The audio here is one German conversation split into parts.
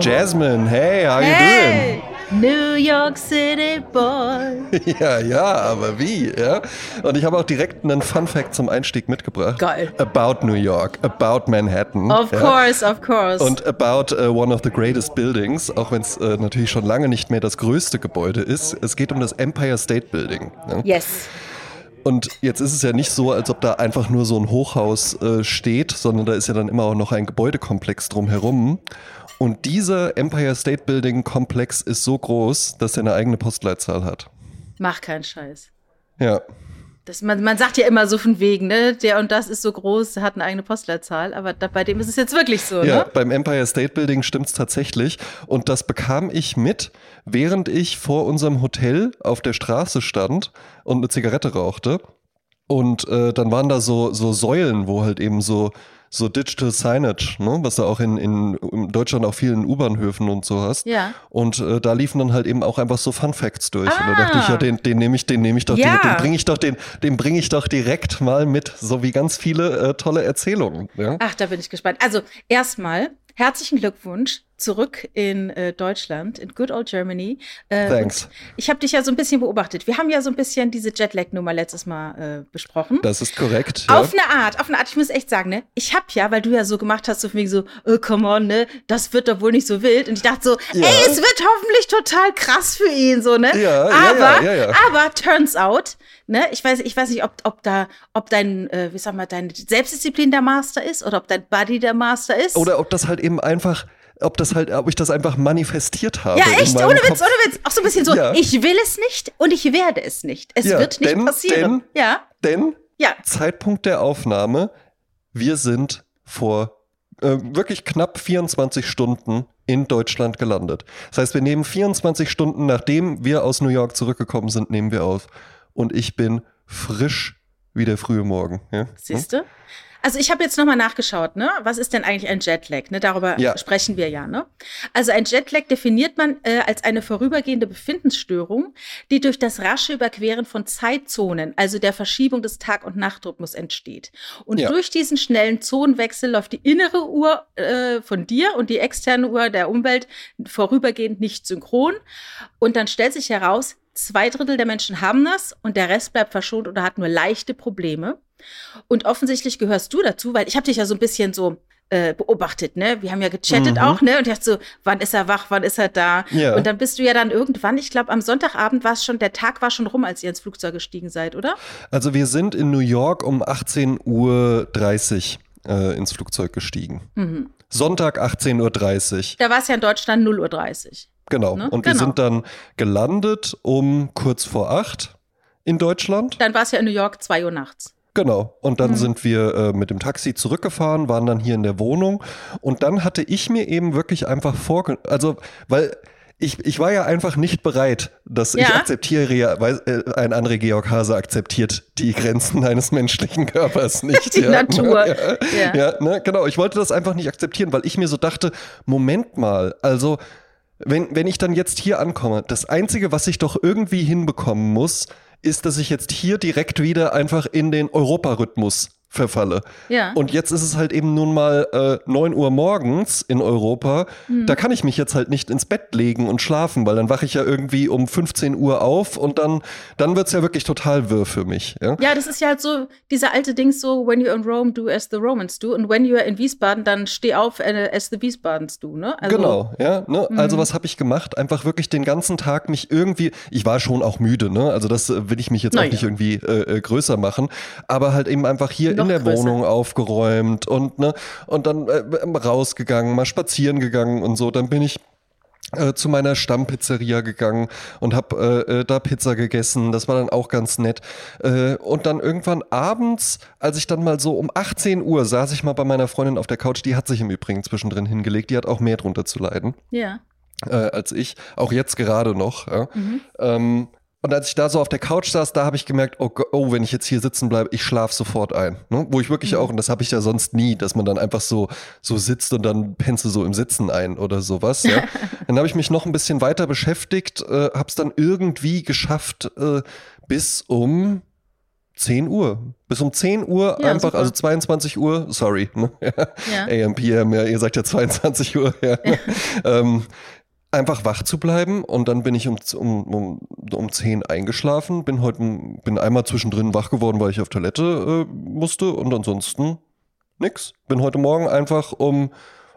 Jasmine, hey, how you Hey, New York City Boy. doing? Ja, ja, aber wie, ja? Und ich habe auch direkt einen Fun Fact zum Einstieg mitgebracht. Geil. About New York, about Manhattan. Of ja? course, of course. Und about uh, one of the greatest buildings, auch wenn es äh, natürlich schon lange nicht mehr das größte Gebäude ist. Es geht um das Empire State Building. Ne? yes. Und jetzt ist es ja nicht so, als ob da einfach nur so ein Hochhaus äh, steht, sondern da ist ja dann immer auch noch ein Gebäudekomplex drumherum. Und dieser Empire State Building Komplex ist so groß, dass er eine eigene Postleitzahl hat. Mach keinen Scheiß. Ja. Das, man, man sagt ja immer so von wegen, ne? Der und das ist so groß, hat eine eigene Postleitzahl, aber da, bei dem ist es jetzt wirklich so, Ja, ne? beim Empire State Building stimmt's tatsächlich. Und das bekam ich mit, während ich vor unserem Hotel auf der Straße stand und eine Zigarette rauchte. Und äh, dann waren da so, so Säulen, wo halt eben so, so Digital Signage, ne? was du auch in, in, in Deutschland auch vielen U-Bahnhöfen und so hast. Ja. Und äh, da liefen dann halt eben auch einfach so Fun Facts durch. Und da dachte ich, Ah. ja, den, den nehme ich, den nehme ich doch, Ja. den, den bringe ich doch, den, den bringe ich doch direkt mal mit, so wie ganz viele äh, tolle Erzählungen. Ja? Ach, da bin ich gespannt. Also, erstmal herzlichen Glückwunsch zurück in äh, Deutschland, in good old Germany. Äh, Thanks. Ich habe dich ja so ein bisschen beobachtet. Wir haben ja so ein bisschen diese Jetlag-Nummer letztes Mal äh, besprochen. Das ist korrekt. Ja. Auf eine Art, auf eine Art, ich muss echt sagen, ne? Ich hab ja, weil du ja so gemacht hast, so von wegen so, oh, come on, ne? Das wird doch wohl nicht so wild. Und ich dachte so, Ja. ey, es wird hoffentlich total krass für ihn, so, ne? Ja, ja, aber, ja, ja, aber turns out, ne? Ich weiß, ich weiß nicht, ob, ob da, ob dein, äh, wie sag mal, deine Selbstdisziplin der Master ist oder ob dein Body der Master ist. Oder ob das halt eben einfach, ob das halt, ob ich das einfach manifestiert habe. ja, echt, ohne Witz, Kopf. ohne Witz. Auch so ein bisschen so, Ja. ich will es nicht und ich werde es nicht. Es Ja, wird nicht denn- passieren. ja, Denn ja. Zeitpunkt der Aufnahme, wir sind vor äh, wirklich knapp 24 Stunden in Deutschland gelandet. Das heißt, wir nehmen 24 Stunden, nachdem wir aus New York zurückgekommen sind, nehmen wir auf. Und ich bin frisch wie der frühe Morgen. Ja? Siehst du? Also ich habe jetzt nochmal nachgeschaut, ne? Was ist denn eigentlich ein Jetlag? Ne? Darüber Ja. sprechen wir ja, ne? Also ein Jetlag definiert man äh, als eine vorübergehende Befindensstörung, die durch das rasche Überqueren von Zeitzonen, also der Verschiebung des Tag- und Nachtrhythmus entsteht. Und Ja. durch diesen schnellen Zonenwechsel läuft die innere Uhr äh, von dir und die externe Uhr der Umwelt vorübergehend nicht synchron. Und dann stellt sich heraus, zwei Drittel der Menschen haben das und der Rest bleibt verschont oder hat nur leichte Probleme. Und offensichtlich gehörst du dazu, weil ich habe dich ja so ein bisschen so äh, beobachtet, ne? Wir haben ja gechattet Mhm. auch, ne? Und ich dachte so, wann ist er wach, wann ist er da? Ja. Und dann bist du ja dann irgendwann, ich glaube, am Sonntagabend war es schon, der Tag war schon rum, als ihr ins Flugzeug gestiegen seid, oder? Also wir sind in New York um 18.30 Uhr äh, ins Flugzeug gestiegen. Mhm. Sonntag 18.30 Uhr. Da war es ja in Deutschland 0.30 Uhr. Genau. Ne? Und wir Genau. sind dann gelandet um kurz vor acht in Deutschland. Dann war es ja in New York 2 Uhr nachts. Genau. Und dann Mhm. sind wir äh, mit dem Taxi zurückgefahren, waren dann hier in der Wohnung. Und dann hatte ich mir eben wirklich einfach vorge... Also, weil ich, ich war ja einfach nicht bereit, dass ich Ja. akzeptiere ja, weil äh, ein André Georg Hase akzeptiert die Grenzen eines menschlichen Körpers nicht. Die ja, Natur. Ne? Ja. Ja, ne, genau. Ich wollte das einfach nicht akzeptieren, weil ich mir so dachte, Moment mal, also wenn, wenn ich dann jetzt hier ankomme, das Einzige, was ich doch irgendwie hinbekommen muss, ist, dass ich jetzt hier direkt wieder einfach in den Europarhythmus verfalle. Ja. Und jetzt ist es halt eben nun mal äh, 9 Uhr morgens in Europa. Hm. Da kann ich mich jetzt halt nicht ins Bett legen und schlafen, weil dann wache ich ja irgendwie um 15 Uhr auf und dann, dann wird's ja wirklich total wirr für mich. Ja? Ja, das ist ja halt so, dieser alte Ding so, when you're in Rome, do as the Romans do. Und when you're in Wiesbaden, dann steh auf äh, as the Wiesbadens do, ne? Also, genau, ja. Ne? Also Mhm. was habe ich gemacht? Einfach wirklich den ganzen Tag mich irgendwie, ich war schon auch müde, ne? Also das äh, will ich mich jetzt Na auch ja. nicht irgendwie äh, äh, größer machen, aber halt eben einfach hier in der größer. Wohnung aufgeräumt und ne und dann äh, rausgegangen, mal spazieren gegangen und so. Dann bin ich äh, zu meiner Stammpizzeria gegangen und habe äh, äh, da Pizza gegessen. Das war dann auch ganz nett. Äh, und dann irgendwann abends, als ich dann mal so um 18 Uhr saß ich mal bei meiner Freundin auf der Couch. Die hat sich im Übrigen zwischendrin hingelegt. Die hat auch mehr drunter zu leiden Ja. äh, als ich. Auch jetzt gerade noch. Ja. Mhm. Ähm, und als ich da so auf der Couch saß, da habe ich gemerkt, oh, oh, wenn ich jetzt hier sitzen bleibe, ich schlafe sofort ein. Ne? Wo ich wirklich Mhm. auch, und das habe ich ja sonst nie, dass man dann einfach so, so sitzt und dann pennst du so im Sitzen ein oder sowas. Ja? dann habe ich mich noch ein bisschen weiter beschäftigt, äh, habe es dann irgendwie geschafft, äh, bis um 10 Uhr. Bis um 10 Uhr Ja, einfach, super. also 22 Uhr, sorry, ne? Ja. AM, PM, ja, ihr sagt ja 22 Uhr, ja. ähm, einfach wach zu bleiben und dann bin ich um, um, um, um 10 eingeschlafen, bin heute, bin einmal zwischendrin wach geworden, weil ich auf Toilette äh, musste und ansonsten nix. Bin heute Morgen einfach um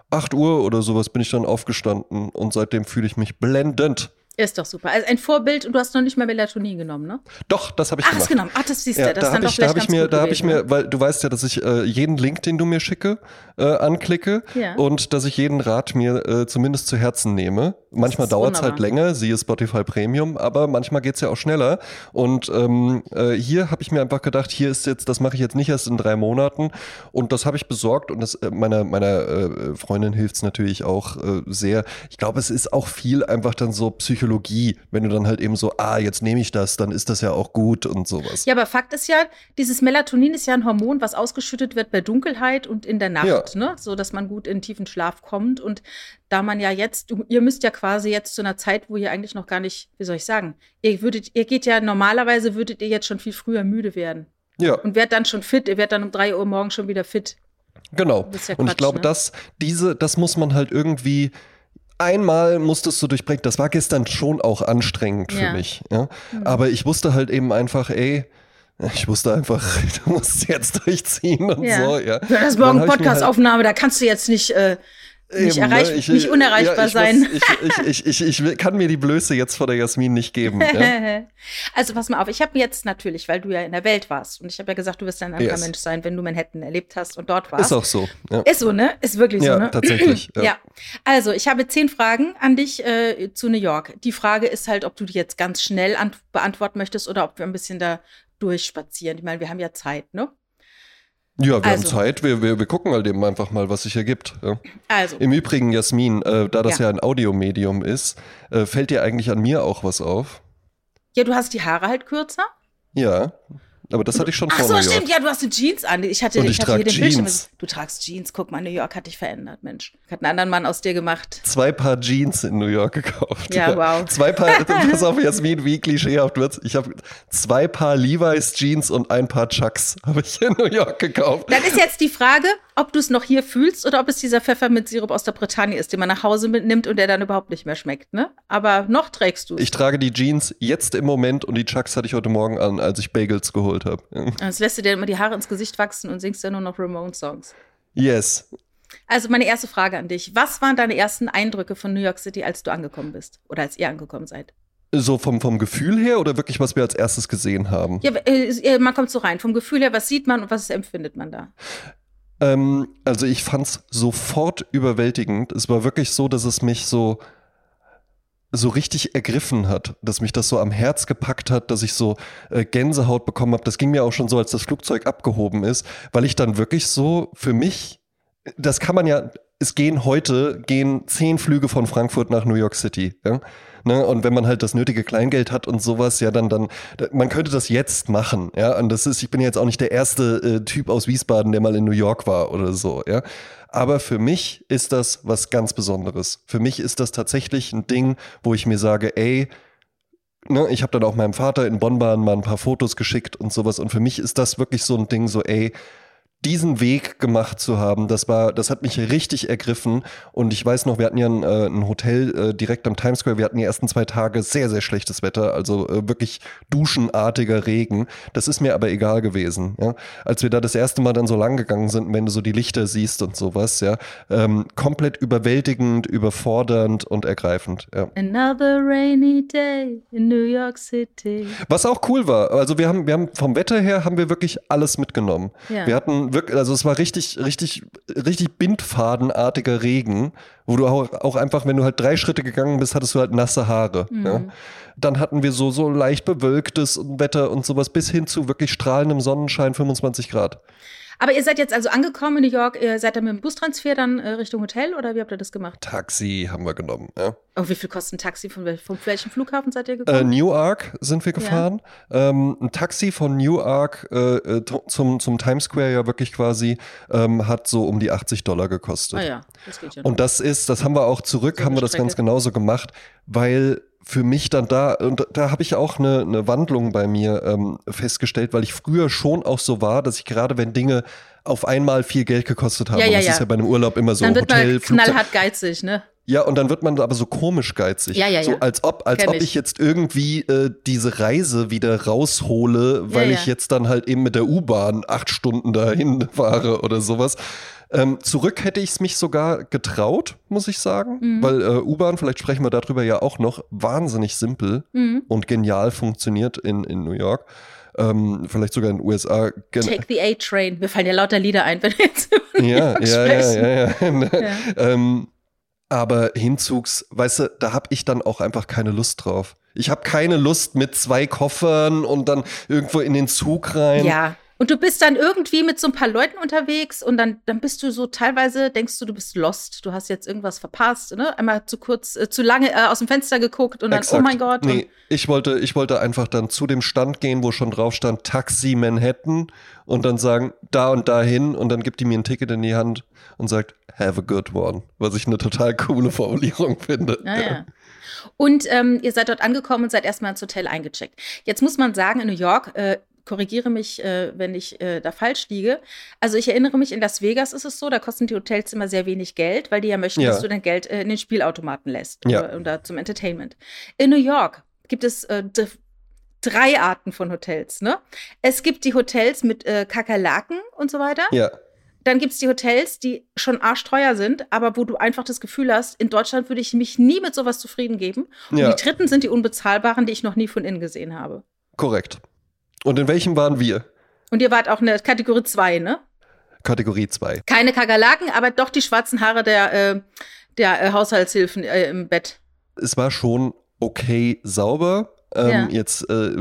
8 Uhr oder sowas bin ich dann aufgestanden und seitdem fühle ich mich blendend. Ist doch super. Also ein Vorbild und du hast noch nicht mal Melatonin genommen, ne? Doch, das habe ich Ach, gemacht. hast genommen. Ach, das siehst du. Ja, das da habe ich, da hab ich mir, da habe ich gewesen, mir, weil du weißt ja, dass ich äh, jeden Link, den du mir schicke, äh, anklicke Ja. und dass ich jeden Rat mir äh, zumindest zu Herzen nehme. Manchmal dauert es halt länger, siehe Spotify Premium, aber manchmal geht es ja auch schneller. Und ähm, äh, hier habe ich mir einfach gedacht, hier ist jetzt, das mache ich jetzt nicht erst in drei Monaten. Und das habe ich besorgt und das, äh, meiner, meiner äh, Freundin hilft es natürlich auch äh, sehr. Ich glaube, es ist auch viel einfach dann so Psychologie, wenn du dann halt eben so, ah, jetzt nehme ich das, dann ist das ja auch gut und sowas. Ja, aber Fakt ist ja, dieses Melatonin ist ja ein Hormon, was ausgeschüttet wird bei Dunkelheit und in der Nacht, Ja. ne? so dass man gut in tiefen Schlaf kommt. Und da man ja jetzt, du, ihr müsst ja quasi jetzt zu einer Zeit, wo ihr eigentlich noch gar nicht, wie soll ich sagen, ihr würdet, ihr geht ja normalerweise würdet ihr jetzt schon viel früher müde werden Ja. und werdet dann schon fit. Ihr werdet dann um drei Uhr morgens schon wieder fit. Genau. Das ja und ich glaube, ne? dass diese, das muss man halt irgendwie. Einmal musstest du durchbrechen. Das war gestern schon auch anstrengend für Ja. Mich. Ja? Aber ich wusste halt eben einfach, ey, ich wusste einfach, du musst jetzt durchziehen und Ja. so. Ja. Das ist Dann morgen Podcast-Aufnahme, da kannst du jetzt nicht, äh, nicht, Eben, erreich, ne? Ich- nicht unerreichbar ja, sein. Muss, ich, ich, ich, ich, kann mir die Blöße jetzt vor der Jasmin nicht geben. Ja? Also pass mal auf, ich habe jetzt natürlich, weil du ja in der Welt warst und ich habe ja gesagt, du wirst ein anderer Yes. Mensch sein, wenn du Manhattan erlebt hast und dort warst. Ist auch so. Ja. Ist so, ne? Ist wirklich so, ne? tatsächlich, ja. Also, ich habe zehn Fragen an dich äh, zu New York. Die Frage ist halt, ob du die jetzt ganz schnell ant- beantworten möchtest oder ob wir ein bisschen da durchspazieren. Ich meine, wir haben ja Zeit, ne? Ja, wir haben Also. Zeit. Wir, wir, wir gucken halt eben einfach mal, was sich ergibt. Ja. Also, Im Übrigen, Jasmin, äh, da das Ja. ja. ein Audiomedium ist, äh, fällt dir eigentlich an mir auch was auf? ja, du hast die Haare halt kürzer. Ja, aber das hatte ich schon Ach vor so, New York. stimmt, ja, du hast eine Jeans an. Ich hatte, Und ich ich hatte den Bildschirm. Jeans. Du tragst Jeans. Guck mal, New York hat dich verändert, Mensch. Hat einen anderen Mann aus dir gemacht. Zwei Paar Jeans in New York gekauft. Ja, wow. Zwei Paar, pass auf, Jasmin, wie klischeehaft wird's. Ich habe zwei Paar Levi's Jeans und ein Paar Chucks habe ich in New York gekauft. Dann ist jetzt die Frage, ob du es noch hier fühlst oder ob es dieser Pfefferminzsirup aus der Bretagne ist, den man nach Hause mitnimmt und der dann überhaupt nicht mehr schmeckt, ne? Aber noch trägst du es. Ich trage die Jeans jetzt im Moment und die Chucks hatte ich heute Morgen an, als ich Bagels geholt habe. Sonst lässt du dir immer die Haare ins Gesicht wachsen und singst dann nur noch Ramone-Songs. Yes. Also meine erste Frage an dich. Was waren deine ersten Eindrücke von New York City, als du angekommen bist? Oder als ihr angekommen seid? So vom, vom Gefühl her oder wirklich, was wir als erstes gesehen haben? Ja, äh, man kommt so rein. Vom Gefühl her, was sieht man und was empfindet man da? Ähm, also ich fand's sofort überwältigend. Es war wirklich so, dass es mich so so richtig ergriffen hat, dass mich das so am Herz gepackt hat, dass ich so äh, Gänsehaut bekommen habe. Das ging mir auch schon so, als das Flugzeug abgehoben ist, weil ich dann wirklich so für mich, das kann man ja, es gehen heute, gehen zehn Flüge von Frankfurt nach New York City. Ja? Ne? Und wenn man halt das nötige Kleingeld hat und sowas, ja, dann, dann, man könnte das jetzt machen, ja. Und das ist, ich bin jetzt auch nicht der erste äh, Typ aus Wiesbaden, der mal in New York war oder so, ja. Aber für mich ist das was ganz Besonderes. Für mich ist das tatsächlich ein Ding, wo ich mir sage, ey, ne, ich habe dann auch meinem Vater in Bonn-Bahn mal ein paar Fotos geschickt und sowas. Und für mich ist das wirklich so ein Ding, so, ey, diesen Weg gemacht zu haben, das war, das hat mich richtig ergriffen. Und ich weiß noch, wir hatten ja ein, äh, ein Hotel äh, direkt am Times Square. Wir hatten die ersten zwei Tage sehr, sehr schlechtes Wetter, also äh, wirklich duschenartiger Regen. Das ist mir aber egal gewesen. Ja? Als wir da das erste Mal dann so lang gegangen sind, wenn du so die Lichter siehst und sowas, ja, ähm, komplett überwältigend, überfordernd und ergreifend. Ja. Another rainy day in New York City. Was auch cool war, also wir haben, wir haben vom Wetter her haben wir wirklich alles mitgenommen. Ja. Wir hatten wirklich, also es war richtig, richtig, richtig bindfadenartiger Regen, wo du auch, auch einfach, wenn du halt drei Schritte gegangen bist, hattest du halt nasse Haare. Mhm. Ja. Dann hatten wir so, so leicht bewölktes Wetter und sowas bis hin zu wirklich strahlendem Sonnenschein, 25 Grad. Aber ihr seid jetzt also angekommen in New York. Ihr seid dann mit dem Bustransfer dann äh, Richtung Hotel oder wie habt ihr das gemacht? Taxi haben wir genommen. Ja. Oh, wie viel kostet ein Taxi? Von, wel von welchem Flughafen seid ihr Äh, gekommen? Newark sind wir gefahren. Ähm, ein Taxi von Newark äh, äh, zum, zum Times Square ja wirklich quasi ähm, hat so um die 80 Dollar gekostet. ah ja, das geht ja noch. Und das ist, das haben wir auch zurück, So haben wir das ganz genauso gemacht, weil für mich dann da, und da habe ich auch eine, eine Wandlung bei mir ähm, festgestellt, weil ich früher schon auch so war, dass ich gerade, wenn Dinge auf einmal viel Geld gekostet haben, Ja, ja, das ja. ist ja bei einem Urlaub immer so Dann wird Hotel, man knallhart geizig, ne? ja, und dann wird man aber so komisch geizig. Ja, ja, so ja. als ob, als Kenn ob ich. ich jetzt irgendwie äh, diese Reise wieder raushole, weil Ja, ich ja. jetzt dann halt eben mit der U-Bahn acht Stunden dahin fahre oder sowas. Ähm, zurück hätte ich es mich sogar getraut, muss ich sagen, Mhm. weil äh, U-Bahn, vielleicht sprechen wir darüber ja auch noch, wahnsinnig simpel Mhm. und genial funktioniert in, in New York. Ähm, vielleicht sogar in den USA. Gen Take the A-Train. Mir fallen ja lauter Lieder ein, wenn wir jetzt über ja, ja, ja, ja, ja. Ja. Ähm, aber Hinzugs, weißt du, da habe ich dann auch einfach keine Lust drauf. Ich habe keine Lust mit zwei Koffern und dann irgendwo in den Zug rein. Ja. Und du bist dann irgendwie mit so ein paar Leuten unterwegs und dann, dann bist du so teilweise, denkst du, du bist lost. Du hast jetzt irgendwas verpasst, ne? Einmal zu kurz, äh, zu lange äh, aus dem Fenster geguckt und dann, Exakt. oh mein Gott. Nee, ich wollte, ich wollte einfach dann zu dem Stand gehen, wo schon drauf stand Taxi Manhattan und dann sagen, da und dahin und dann gibt die mir ein Ticket in die Hand und sagt, have a good one. Was ich eine total coole Formulierung finde. Und, ja, ja. Und ähm, ihr seid dort angekommen und seid erstmal ins Hotel eingecheckt. Jetzt muss man sagen, in New York, äh, korrigiere mich, äh, wenn ich äh, da falsch liege. Also ich erinnere mich, in Las Vegas ist es so, da kosten die Hotelzimmer sehr wenig Geld, weil die ja möchten, Ja. dass du dein Geld äh, in den Spielautomaten lässt Ja. oder, oder zum Entertainment. In New York gibt es äh, drei Arten von Hotels. Ne? Es gibt die Hotels mit äh, Kakerlaken und so weiter. Ja, Dann gibt es die Hotels, die schon arschteuer sind, aber wo du einfach das Gefühl hast, in Deutschland würde ich mich nie mit sowas zufrieden geben. Und ja, die dritten sind die unbezahlbaren, die ich noch nie von innen gesehen habe. korrekt. Und in welchem waren wir? Und ihr wart auch in der Kategorie 2, ne? Kategorie 2. Keine Kakerlaken, aber doch die schwarzen Haare der, äh, der äh, Haushaltshilfen äh, im Bett. es war schon okay sauber. Ähm, Ja. Jetzt äh,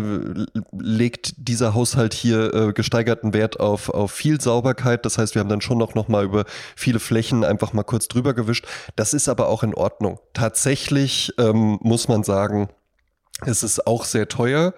legt dieser Haushalt hier äh, gesteigerten Wert auf, auf viel Sauberkeit. Das heißt, wir haben dann schon noch, noch mal über viele Flächen einfach mal kurz drüber gewischt. Das ist aber auch in Ordnung. Tatsächlich ähm, muss man sagen, es ist auch sehr teuer.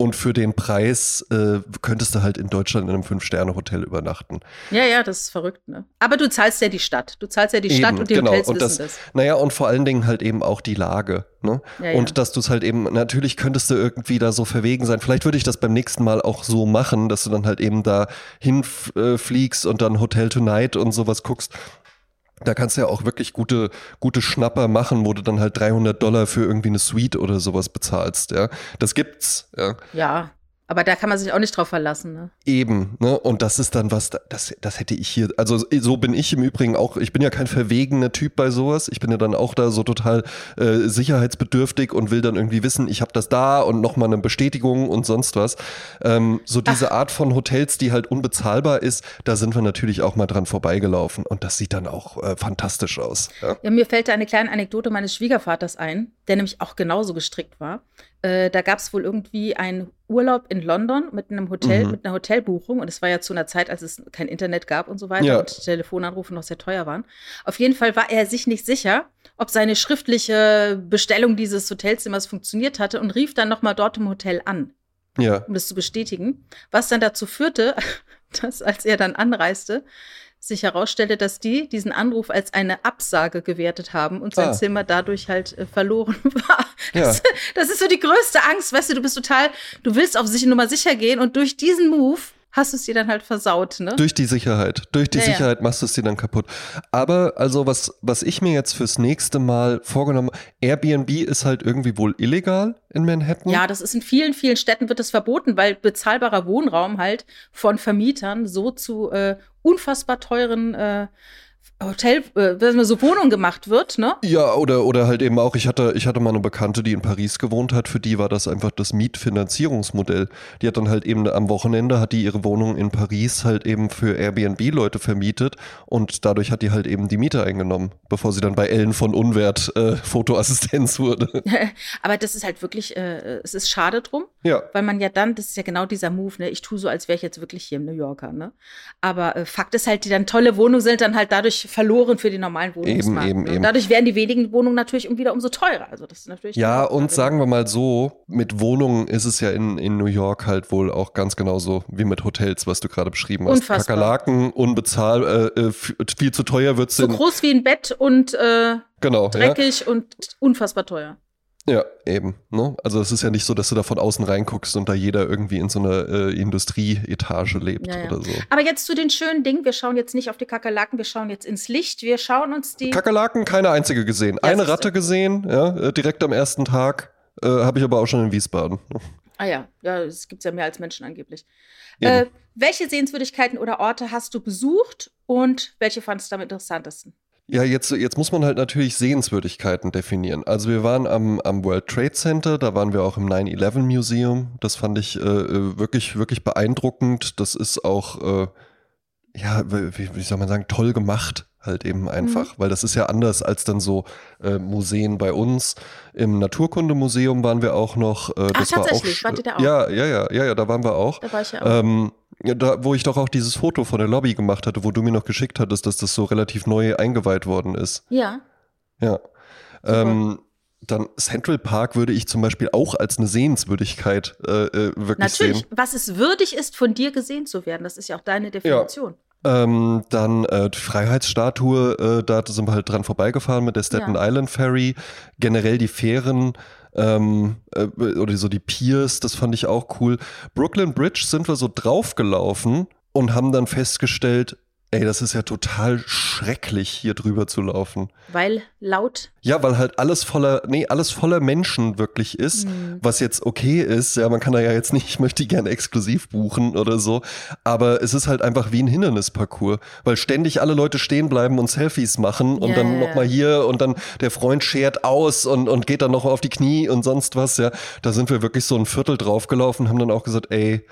Und für den Preis äh, könntest du halt in Deutschland in einem Fünf-Sterne-Hotel übernachten. Ja, ja, das ist verrückt, ne? Aber du zahlst ja die Stadt. Du zahlst ja die Stadt Eben, und die genau. Hotels Und wissen das- das. Naja, und vor allen Dingen halt eben auch die Lage. Ne? Ja, und ja. dass du es halt eben, natürlich könntest du irgendwie da so verwegen sein. Vielleicht würde ich das beim nächsten Mal auch so machen, dass du dann halt eben da hinfliegst und dann Hotel Tonight und sowas guckst. Da kannst du ja auch wirklich gute, gute Schnapper machen, wo du dann halt 300 Dollar für irgendwie eine Suite oder sowas bezahlst. Ja, das gibt's. Ja. Ja, aber da kann man sich auch nicht drauf verlassen, ne? Eben, ne? Und das ist dann was, das, das hätte ich hier, also so bin ich im Übrigen auch, ich bin ja kein verwegener Typ bei sowas. Ich bin ja dann auch da so total äh, sicherheitsbedürftig und will dann irgendwie wissen, ich habe das da und nochmal eine Bestätigung und sonst was. Ähm, so diese Art von Hotels, die halt unbezahlbar ist, da sind wir natürlich auch mal dran vorbeigelaufen und das sieht dann auch äh, fantastisch aus. Ja? Ja, mir fällt da eine kleine Anekdote meines Schwiegervaters ein, der nämlich auch genauso gestrickt war. Äh, da gab es wohl irgendwie einen Urlaub in London mit einem Hotel, Mhm. mit einer Hotelbuchung. Und es war ja zu einer Zeit, als es kein Internet gab und so weiter Ja. und Telefonanrufe noch sehr teuer waren. Auf jeden Fall war er sich nicht sicher, ob seine schriftliche Bestellung dieses Hotelzimmers funktioniert hatte und rief dann nochmal dort im Hotel an Ja, um das zu bestätigen. Was dann dazu führte, dass als er dann anreiste, sich herausstellte, dass die diesen Anruf als eine Absage gewertet haben und sein Ah. Zimmer dadurch halt äh, verloren war. Ja. Das, das ist so die größte Angst, weißt du, du bist total, du willst auf sich Nummer sicher gehen und durch diesen Move hast du es dir dann halt versaut, ne? Durch die Sicherheit. Durch die Ja, ja. Sicherheit machst du es dir dann kaputt. Aber also was, was ich mir jetzt fürs nächste Mal vorgenommen, Airbnb ist halt irgendwie wohl illegal in Manhattan. Ja, das ist in vielen, vielen Städten wird das verboten, weil bezahlbarer Wohnraum halt von Vermietern so zu äh, unfassbar teuren äh, Hotel, äh, wenn man so Wohnungen gemacht wird, ne? Ja, oder, oder halt eben auch, ich hatte, ich hatte mal eine Bekannte, die in Paris gewohnt hat, für die war das einfach das Mietfinanzierungsmodell. Die hat dann halt eben am Wochenende, hat die ihre Wohnung in Paris halt eben für Airbnb-Leute vermietet und dadurch hat die halt eben die Miete eingenommen, bevor sie dann bei Ellen von Unwert äh, Fotoassistenz wurde. Aber das ist halt wirklich, äh, es ist schade drum, ja. weil man ja dann, das ist ja genau dieser Move, ne? Ich tue so, als wäre ich jetzt wirklich hier im New Yorker, ne? Aber äh, Fakt ist halt, die dann tolle Wohnungen sind dann halt dadurch verloren für die normalen Wohnungsmarkt. eben, ne? eben. Und dadurch werden die wenigen Wohnungen natürlich um wieder umso teurer. Also das ist natürlich Ja, und sagen wir mal so, mit Wohnungen ist es ja in, in New York halt wohl auch ganz genauso wie mit Hotels, was du gerade beschrieben hast. Unfassbar. Kakerlaken, unbezahl, äh, äh, viel zu teuer wird's so in, groß wie ein Bett und äh, genau, ja. dreckig und unfassbar teuer. Ja, eben. Ne? Also es ist ja nicht so, dass du da von außen reinguckst und da jeder irgendwie in so einer äh, Industrieetage lebt Ja, ja. oder so. Aber jetzt zu den schönen Dingen. Wir schauen jetzt nicht auf die Kakerlaken, wir schauen jetzt ins Licht. Wir schauen uns die. Kakerlaken, keine einzige gesehen. Ja, Eine. Ratte gesehen, ja, äh, direkt am ersten Tag. Äh, Habe ich aber auch schon in Wiesbaden. ah ja, ja, es gibt ja mehr als Menschen angeblich. Äh, welche Sehenswürdigkeiten oder Orte hast du besucht und welche fandest du am interessantesten? Ja, jetzt, jetzt muss man halt natürlich Sehenswürdigkeiten definieren. Also wir waren am, am World Trade Center, da waren wir auch im 9-11 Museum. Das fand ich äh, äh, wirklich, wirklich beeindruckend. Das ist auch, äh, ja, wie, wie soll man sagen, toll gemacht halt eben einfach, weil das ist ja anders als dann so äh, Museen bei uns. Im Naturkundemuseum waren wir auch noch. Äh, Ach, das war auch, tatsächlich? Wart ihr da auch? Ja, ja, ja, ja, ja, da waren wir auch. Da war ich ja auch. Ähm, da, wo ich doch auch dieses Foto von der Lobby gemacht hatte, wo du mir noch geschickt hattest, dass das so relativ neu eingeweiht worden ist. ja. Ja. Ähm, dann Central Park würde ich zum Beispiel auch als eine Sehenswürdigkeit äh, äh, wirklich Natürlich, sehen. was es würdig ist, von dir gesehen zu werden. Das ist ja auch deine Definition. Ähm, dann äh, die Freiheitsstatue, äh, da sind wir halt dran vorbeigefahren mit der Staten Ja. Island Ferry. Generell die Fähren ähm, äh, oder so die Piers, das fand ich auch cool. Brooklyn Bridge sind wir so draufgelaufen und haben dann festgestellt, ey, das ist ja total schrecklich, hier drüber zu laufen. Weil laut. Ja, weil halt alles voller, nee, alles voller Menschen wirklich ist, was jetzt okay ist. Ja, man kann da ja jetzt nicht, ich möchte die gerne exklusiv buchen oder so. Aber es ist halt einfach wie ein Hindernisparcours, weil ständig alle Leute stehen bleiben und Selfies machen und Ja, dann nochmal hier und dann der Freund schert aus und, und geht dann noch auf die Knie und sonst was. Ja, da sind wir wirklich so ein Viertel draufgelaufen, haben dann auch gesagt, ey,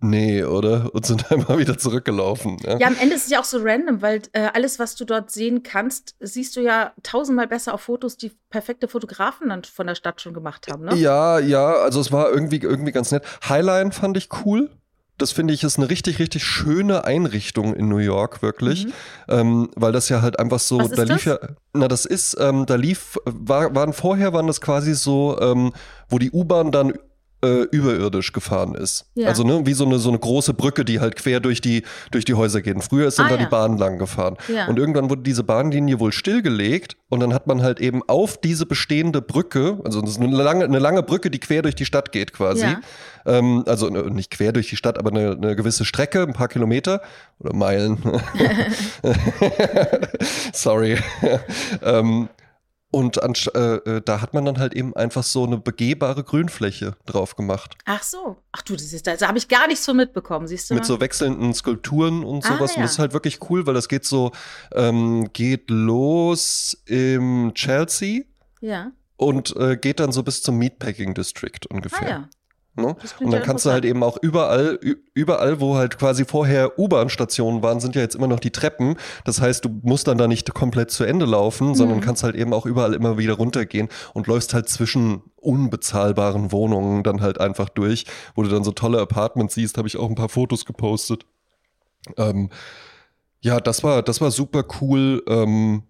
nee, oder? Und sind einmal wieder zurückgelaufen. Ja. Ja, am Ende ist es ja auch so random, weil äh, alles, was du dort sehen kannst, siehst du ja tausendmal besser auf Fotos, die perfekte Fotografen dann von der Stadt schon gemacht haben, ne? Ja, ja, also es war irgendwie, irgendwie ganz nett. Highline fand ich cool. Das finde ich ist eine richtig, richtig schöne Einrichtung in New York, wirklich. Ähm, weil das ja halt einfach so, Mhm. Was ist da lief das? ja, na, das ist, ähm, da lief, war, waren vorher waren das quasi so, ähm, wo die U-Bahn dann äh, überirdisch gefahren ist. Ja. Also ne, wie so eine, so eine große Brücke, die halt quer durch die, durch die Häuser geht. Früher ist dann Ah, da ja. die Bahn lang gefahren. Ja. Und irgendwann wurde diese Bahnlinie wohl stillgelegt und dann hat man halt eben auf diese bestehende Brücke, also das ist eine lange, eine lange Brücke, die quer durch die Stadt geht quasi. Ähm, also ne, nicht quer durch die Stadt, aber eine, eine gewisse Strecke, ein paar Kilometer oder Meilen. Sorry. ähm, und ansch- äh, äh, da hat man dann halt eben einfach so eine begehbare Grünfläche drauf gemacht. Ach so. Ach du, das ist, da habe ich gar nichts von mitbekommen, siehst du? Mit mal? so wechselnden Skulpturen und Ah, sowas. Und ja. das ist halt wirklich cool, weil das geht so, ähm, geht los im Chelsea ja. und äh, geht dann so bis zum Meatpacking District ungefähr. Ah ja. Ne? Und dann kannst du halt eben auch überall, überall, wo halt quasi vorher U-Bahn-Stationen waren, sind ja jetzt immer noch die Treppen. Das heißt, du musst dann da nicht komplett zu Ende laufen, sondern Mhm. kannst halt eben auch überall immer wieder runtergehen und läufst halt zwischen unbezahlbaren Wohnungen dann halt einfach durch, wo du dann so tolle Apartments siehst, habe ich auch ein paar Fotos gepostet. Ähm, ja, das war, das war super cool. Ähm,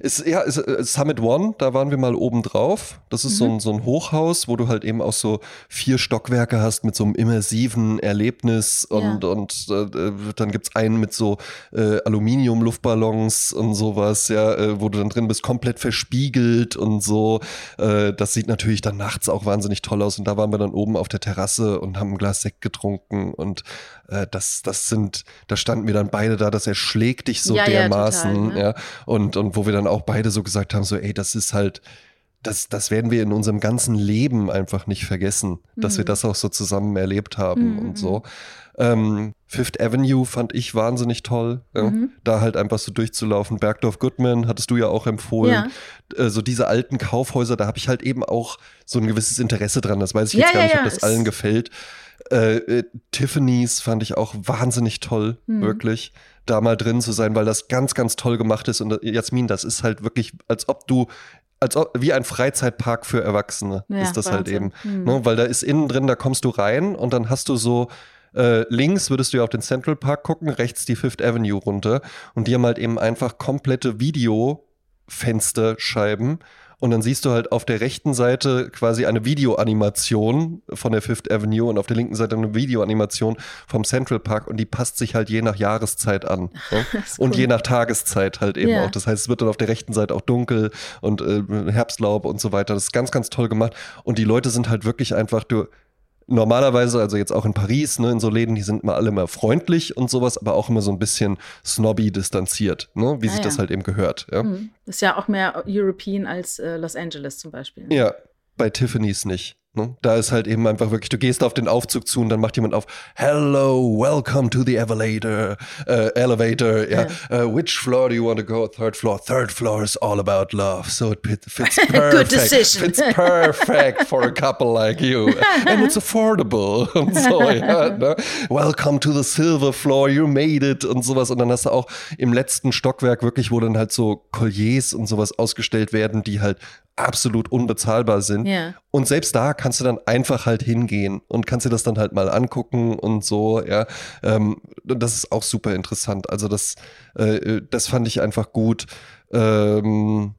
ist, ja, ist, äh, Summit One, da waren wir mal oben drauf. Das ist so, Mhm. ein, so ein Hochhaus, wo du halt eben auch so vier Stockwerke hast mit so einem immersiven Erlebnis und, und äh, dann gibt's einen mit so äh, Aluminium-Luftballons und sowas, ja, äh, wo du dann drin bist, komplett verspiegelt und so. Äh, das sieht natürlich dann nachts auch wahnsinnig toll aus. Und da waren wir dann oben auf der Terrasse und haben ein Glas Sekt getrunken und äh, das, das sind, da standen wir dann beide da, das erschlägt dich so Ja, ja, dermaßen, total, ne? ja. Und, und wo wir dann auch beide so gesagt haben, so, ey, das ist halt, das, das werden wir in unserem ganzen Leben einfach nicht vergessen, dass wir Mhm. das auch so zusammen erlebt haben Mhm, und so. Ähm, Fifth Avenue fand ich wahnsinnig toll, ja. Mhm. da halt einfach so durchzulaufen. Bergdorf Goodman hattest du ja auch empfohlen. Ja. Äh, so diese alten Kaufhäuser, da habe ich halt eben auch so ein gewisses Interesse dran. Das weiß ich Ja, jetzt gar nicht, ob das allen gefällt. Äh, äh, Tiffany's fand ich auch wahnsinnig toll, Mhm. wirklich, da mal drin zu sein, weil das ganz, ganz toll gemacht ist. Und äh, Jasmin, das ist halt wirklich, als ob du, als ob, wie ein Freizeitpark für Erwachsene Ja, ist das halt eben. Wahnsinn. Mhm. Ne? Weil da ist innen drin, da kommst du rein und dann hast du so, äh, links würdest du ja auf den Central Park gucken, rechts die Fifth Avenue runter und die haben halt eben einfach komplette Videofensterscheiben Und dann siehst du halt auf der rechten Seite quasi eine Videoanimation von der Fifth Avenue und auf der linken Seite eine Videoanimation vom Central Park und die passt sich halt je nach Jahreszeit an. Ne? Und je nach Tageszeit halt eben Ja. auch. Das heißt, es wird dann auf der rechten Seite auch dunkel und äh, Herbstlaub und so weiter. Das ist ganz, ganz toll gemacht. Und die Leute sind halt wirklich einfach, du, normalerweise, also jetzt auch in Paris, ne, in so Läden, die sind immer alle immer freundlich und sowas, aber auch immer so ein bisschen snobby distanziert, ne, wie Ah, sich ja. das halt eben gehört. Ja. Hm. Ist ja auch mehr European als äh, Los Angeles zum Beispiel. Ja, bei Tiffany's nicht. Ne? Da ist halt eben einfach wirklich, du gehst auf den Aufzug zu und dann macht jemand auf, Hello, welcome to the elevator, äh, elevator, ja, uh, which floor do you want to go? Third floor. Third floor is all about love, so it fit- fits perfect. decision. Fits perfect for a couple like you. And it's affordable und so, ja. Ne? Welcome to the silver floor, you made it und sowas. Und dann hast du auch im letzten Stockwerk wirklich, wo dann halt so Colliers und sowas ausgestellt werden, die halt absolut unbezahlbar sind. Ja. Und selbst da kannst du dann einfach halt hingehen und kannst dir das dann halt mal angucken und so, ja. Ähm, das ist auch super interessant. Also das, äh, das fand ich einfach gut. Ähm,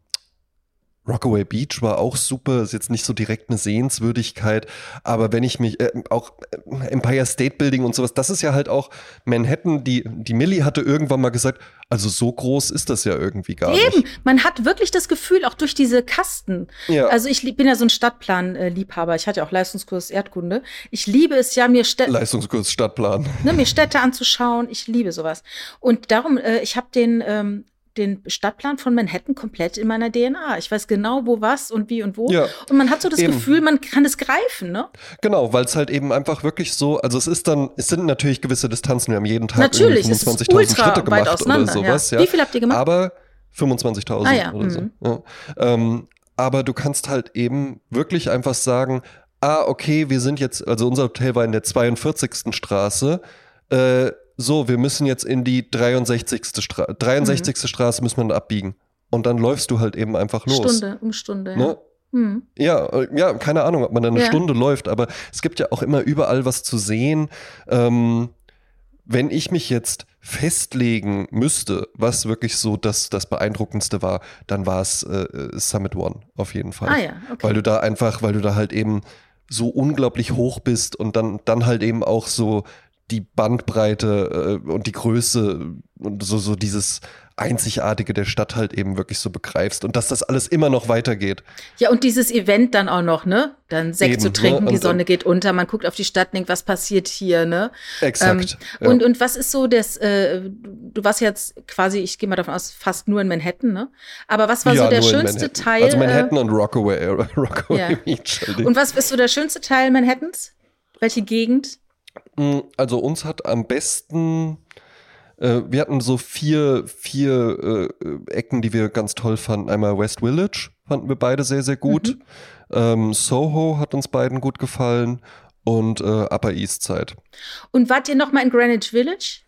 Rockaway Beach war auch super, ist jetzt nicht so direkt eine Sehenswürdigkeit, aber wenn ich mich, äh, auch äh, Empire State Building und sowas, das ist ja halt auch Manhattan, die, die Millie hatte irgendwann mal gesagt, also so groß ist das ja irgendwie gar Eben, nicht. man hat wirklich das Gefühl, auch durch diese Kasten. Ja. Also ich bin ja so ein Stadtplan-Liebhaber. Ich hatte ja auch Leistungskurs Erdkunde. Ich liebe es ja, mir, Stä Leistungskurs Stadtplan. ne, mir Städte anzuschauen. Ich liebe sowas. Und darum, äh, ich habe den, ähm, den Stadtplan von Manhattan komplett in meiner DNA. Ich weiß genau, wo was und wie und wo. Ja, und man hat so das eben. Gefühl, man kann es greifen, ne? Genau, weil es halt eben einfach wirklich so, also es ist dann, es sind natürlich gewisse Distanzen, wir haben jeden Tag Natürlich, irgendwie es ist 25.000 ultra Schritte gemacht oder sowas. ja. Ja. Wie viel habt ihr gemacht? Aber 25.000 Ah ja, oder so. mhm. Ja. Ähm, aber du kannst halt eben wirklich einfach sagen, ah, okay, wir sind jetzt, also unser Hotel war in der 42. Straße, äh, so, wir müssen jetzt in die 63. Stra 63. Mhm. Straße müssen wir abbiegen. Und dann läufst du halt eben einfach los. Stunde um Stunde. Ja. Ne? Hm. Ja, äh, ja, keine Ahnung, ob man dann eine Ja. Stunde läuft, aber es gibt ja auch immer überall was zu sehen. Ähm, wenn ich mich jetzt festlegen müsste, was wirklich so das, das Beeindruckendste war, dann war es äh, äh, Summit One auf jeden Fall. Ah ja, okay. Weil du da einfach, weil du da halt eben so unglaublich hoch bist und dann, dann halt eben auch so die Bandbreite äh, und die Größe und so, so dieses Einzigartige der Stadt halt eben wirklich so begreifst und dass das alles immer noch weitergeht. Ja, und dieses Event dann auch noch, ne? Dann Sekt Eben, zu trinken, ne? die Sonne geht unter, man guckt auf die Stadt, denkt, was passiert hier, ne? Exakt. Ähm, und, und was ist so das, äh, du warst jetzt quasi, ich gehe mal davon aus, fast nur in Manhattan, ne? Aber was war Ja, so der schönste. Teil? Also Manhattan und Rockaway, äh, Rockaway Ja. Beach. halt Äh, und was ist so der schönste Teil Manhattans? Welche Gegend? Mm, Also uns hat am besten, äh, wir hatten so vier, vier äh, Ecken, die wir ganz toll fanden. Einmal West Village fanden wir beide sehr, sehr gut. Mhm. Ähm, Soho hat uns beiden gut gefallen und äh, Upper East Side. Und wart ihr noch mal in Greenwich Village?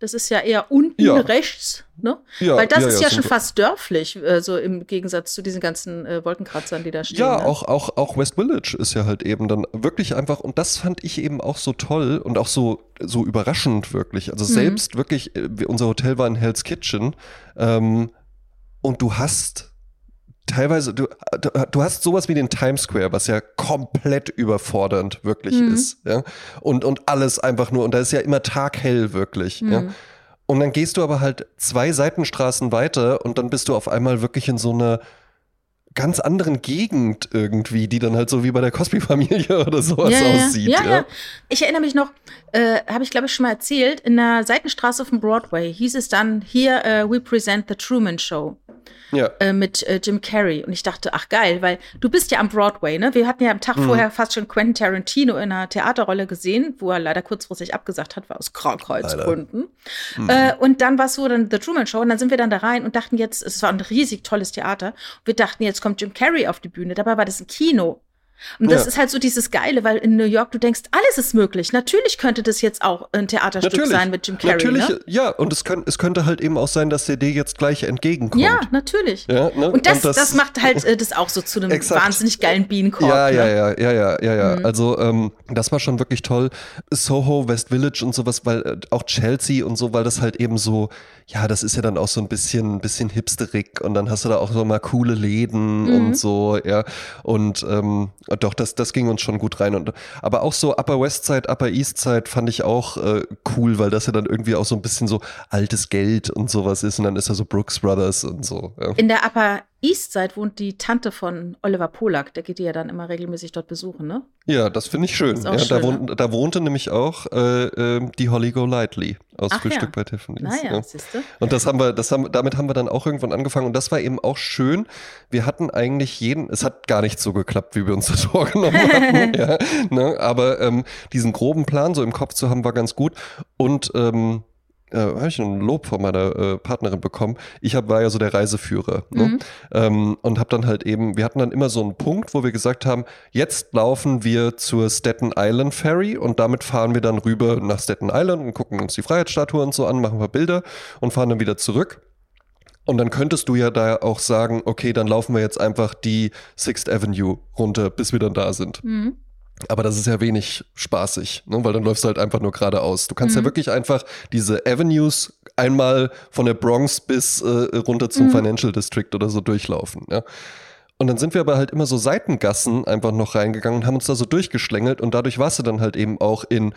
Das ist ja eher unten Ja. rechts, ne? Ja, Weil das ja, ist ja, schon fast dörflich, äh, so im Gegensatz zu diesen ganzen äh, Wolkenkratzern, die da stehen. Ja, ne? auch, auch, auch West Village ist ja halt eben dann wirklich einfach, und das fand ich eben auch so toll und auch so, so überraschend wirklich. Also selbst wirklich, äh, unser Hotel war in Hell's Kitchen ähm, und du hast teilweise, du, du, hast sowas wie den Times Square, was ja komplett überfordernd wirklich Mhm. ist. Ja? Und, und alles einfach nur, und da ist ja immer taghell wirklich. Ja? Mhm. Und dann gehst du aber halt zwei Seitenstraßen weiter und dann bist du auf einmal wirklich in so einer ganz anderen Gegend irgendwie, die dann halt so wie bei der Cosby-Familie oder sowas ja, ja. aussieht. Ja, ja. Ich erinnere mich noch, äh, habe ich glaube ich schon mal erzählt, in der Seitenstraße von Broadway hieß es dann, hier äh, we present the Truman Show ja. äh, mit äh, Jim Carrey. Und ich dachte, ach geil, weil du bist ja am Broadway, ne? Wir hatten ja am Tag Mhm. vorher fast schon Quentin Tarantino in einer Theaterrolle gesehen, wo er leider kurzfristig abgesagt hat, war aus Krankheitsgründen. Mhm. Äh, und dann war es so dann The Truman Show und dann sind wir dann da rein und dachten jetzt, es war ein riesig tolles Theater. Wir dachten, jetzt kommt Jim Carrey auf die Bühne. Dabei war das ein Kino. Und das Ja. ist halt so dieses Geile, weil in New York du denkst, alles ist möglich. Natürlich könnte das jetzt auch ein Theaterstück Natürlich, sein mit Jim Carrey. natürlich, Ne? ja, und es, könnt, es könnte halt eben auch sein, dass der dir jetzt gleich entgegenkommt. Ja, natürlich. Ja, ne? Und das, das, macht halt äh, das auch so zu einem Exakt. wahnsinnig geilen Bienenkorb. Ja, ja, ne? ja, ja, ja, ja, ja. Mhm. Also ähm, das war schon wirklich toll. Soho, West Village und sowas, weil äh, auch Chelsea und so, weil das halt eben so, ja, das ist ja dann auch so ein bisschen, ein bisschen hipsterig und dann hast du da auch so mal coole Läden Mhm. und so, ja. Und ähm, doch, das, das ging uns schon gut rein. Und aber auch so Upper West Side, Upper East Side fand ich auch äh, cool, weil das ja dann irgendwie auch so ein bisschen so altes Geld und sowas ist. Und dann ist ja so Brooks Brothers und so. Ja. In der Upper East Side wohnt die Tante von Oliver Polak. Der geht die ja dann immer regelmäßig dort besuchen, ne? Ja, das finde ich schön. Ja, da, wohnt, da wohnte nämlich auch äh, ähm, die Holly Golightly aus Ach Frühstück ja. bei Tiffany's. Naja, ja. siehst du. Und das haben wir, das haben, damit haben wir dann auch irgendwann angefangen. Und das war eben auch schön. Wir hatten eigentlich jeden, es hat gar nicht so geklappt, wie wir uns das vorgenommen hatten. ja, ne? Aber ähm, diesen groben Plan so im Kopf zu haben, war ganz gut. Und ähm, äh, habe ich ein Lob von meiner äh, Partnerin bekommen. Ich hab, war ja so der Reiseführer. Ne? Mhm. Ähm, und habe dann halt eben, wir hatten dann immer so einen Punkt, wo wir gesagt haben, jetzt laufen wir zur Staten Island Ferry und damit fahren wir dann rüber nach Staten Island und gucken uns die Freiheitsstatue und so an, machen wir Bilder und fahren dann wieder zurück. Und dann könntest du ja da auch sagen, okay, dann laufen wir jetzt einfach die Sixth Avenue runter, bis wir dann da sind. Mhm. Aber das ist ja wenig spaßig, ne? weil dann läufst du halt einfach nur geradeaus. Du kannst ja Mhm. wirklich einfach diese Avenues einmal von der Bronx bis äh, runter zum Mhm. Financial District oder so durchlaufen. Ja? Und dann sind wir aber halt immer so Seitengassen einfach noch reingegangen und haben uns da so durchgeschlängelt und dadurch warst du dann halt eben auch in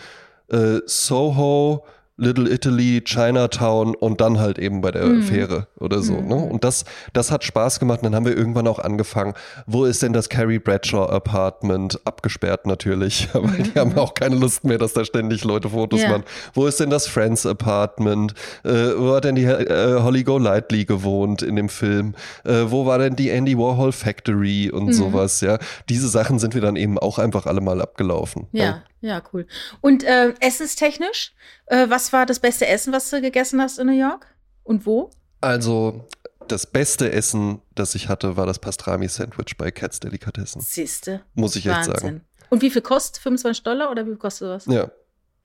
äh, Soho, Little Italy, Chinatown und dann halt eben bei der Mhm. Fähre oder so. Mhm. Ne? Und das, das hat Spaß gemacht. Und dann haben wir irgendwann auch angefangen, wo ist denn das Carrie Bradshaw Apartment? Abgesperrt natürlich, aber die haben auch keine Lust mehr, dass da ständig Leute Fotos Ja. machen. Wo ist denn das Friends Apartment? Äh, wo hat denn die äh, Holly Golightly gewohnt in dem Film? Äh, wo war denn die Andy Warhol Factory und Mhm. sowas? Ja, diese Sachen sind wir dann eben auch einfach alle mal abgelaufen. Ja, ja, cool. Und äh, essenstechnisch, äh, was war das beste Essen, was du gegessen hast in New York? Und wo? Also, das beste Essen, das ich hatte, war das Pastrami-Sandwich bei Cats Delikatessen. Siehste. Muss ich echt Wahnsinn. sagen. Und wie viel kostet? 25 Dollar oder wie viel kostet was? Ja.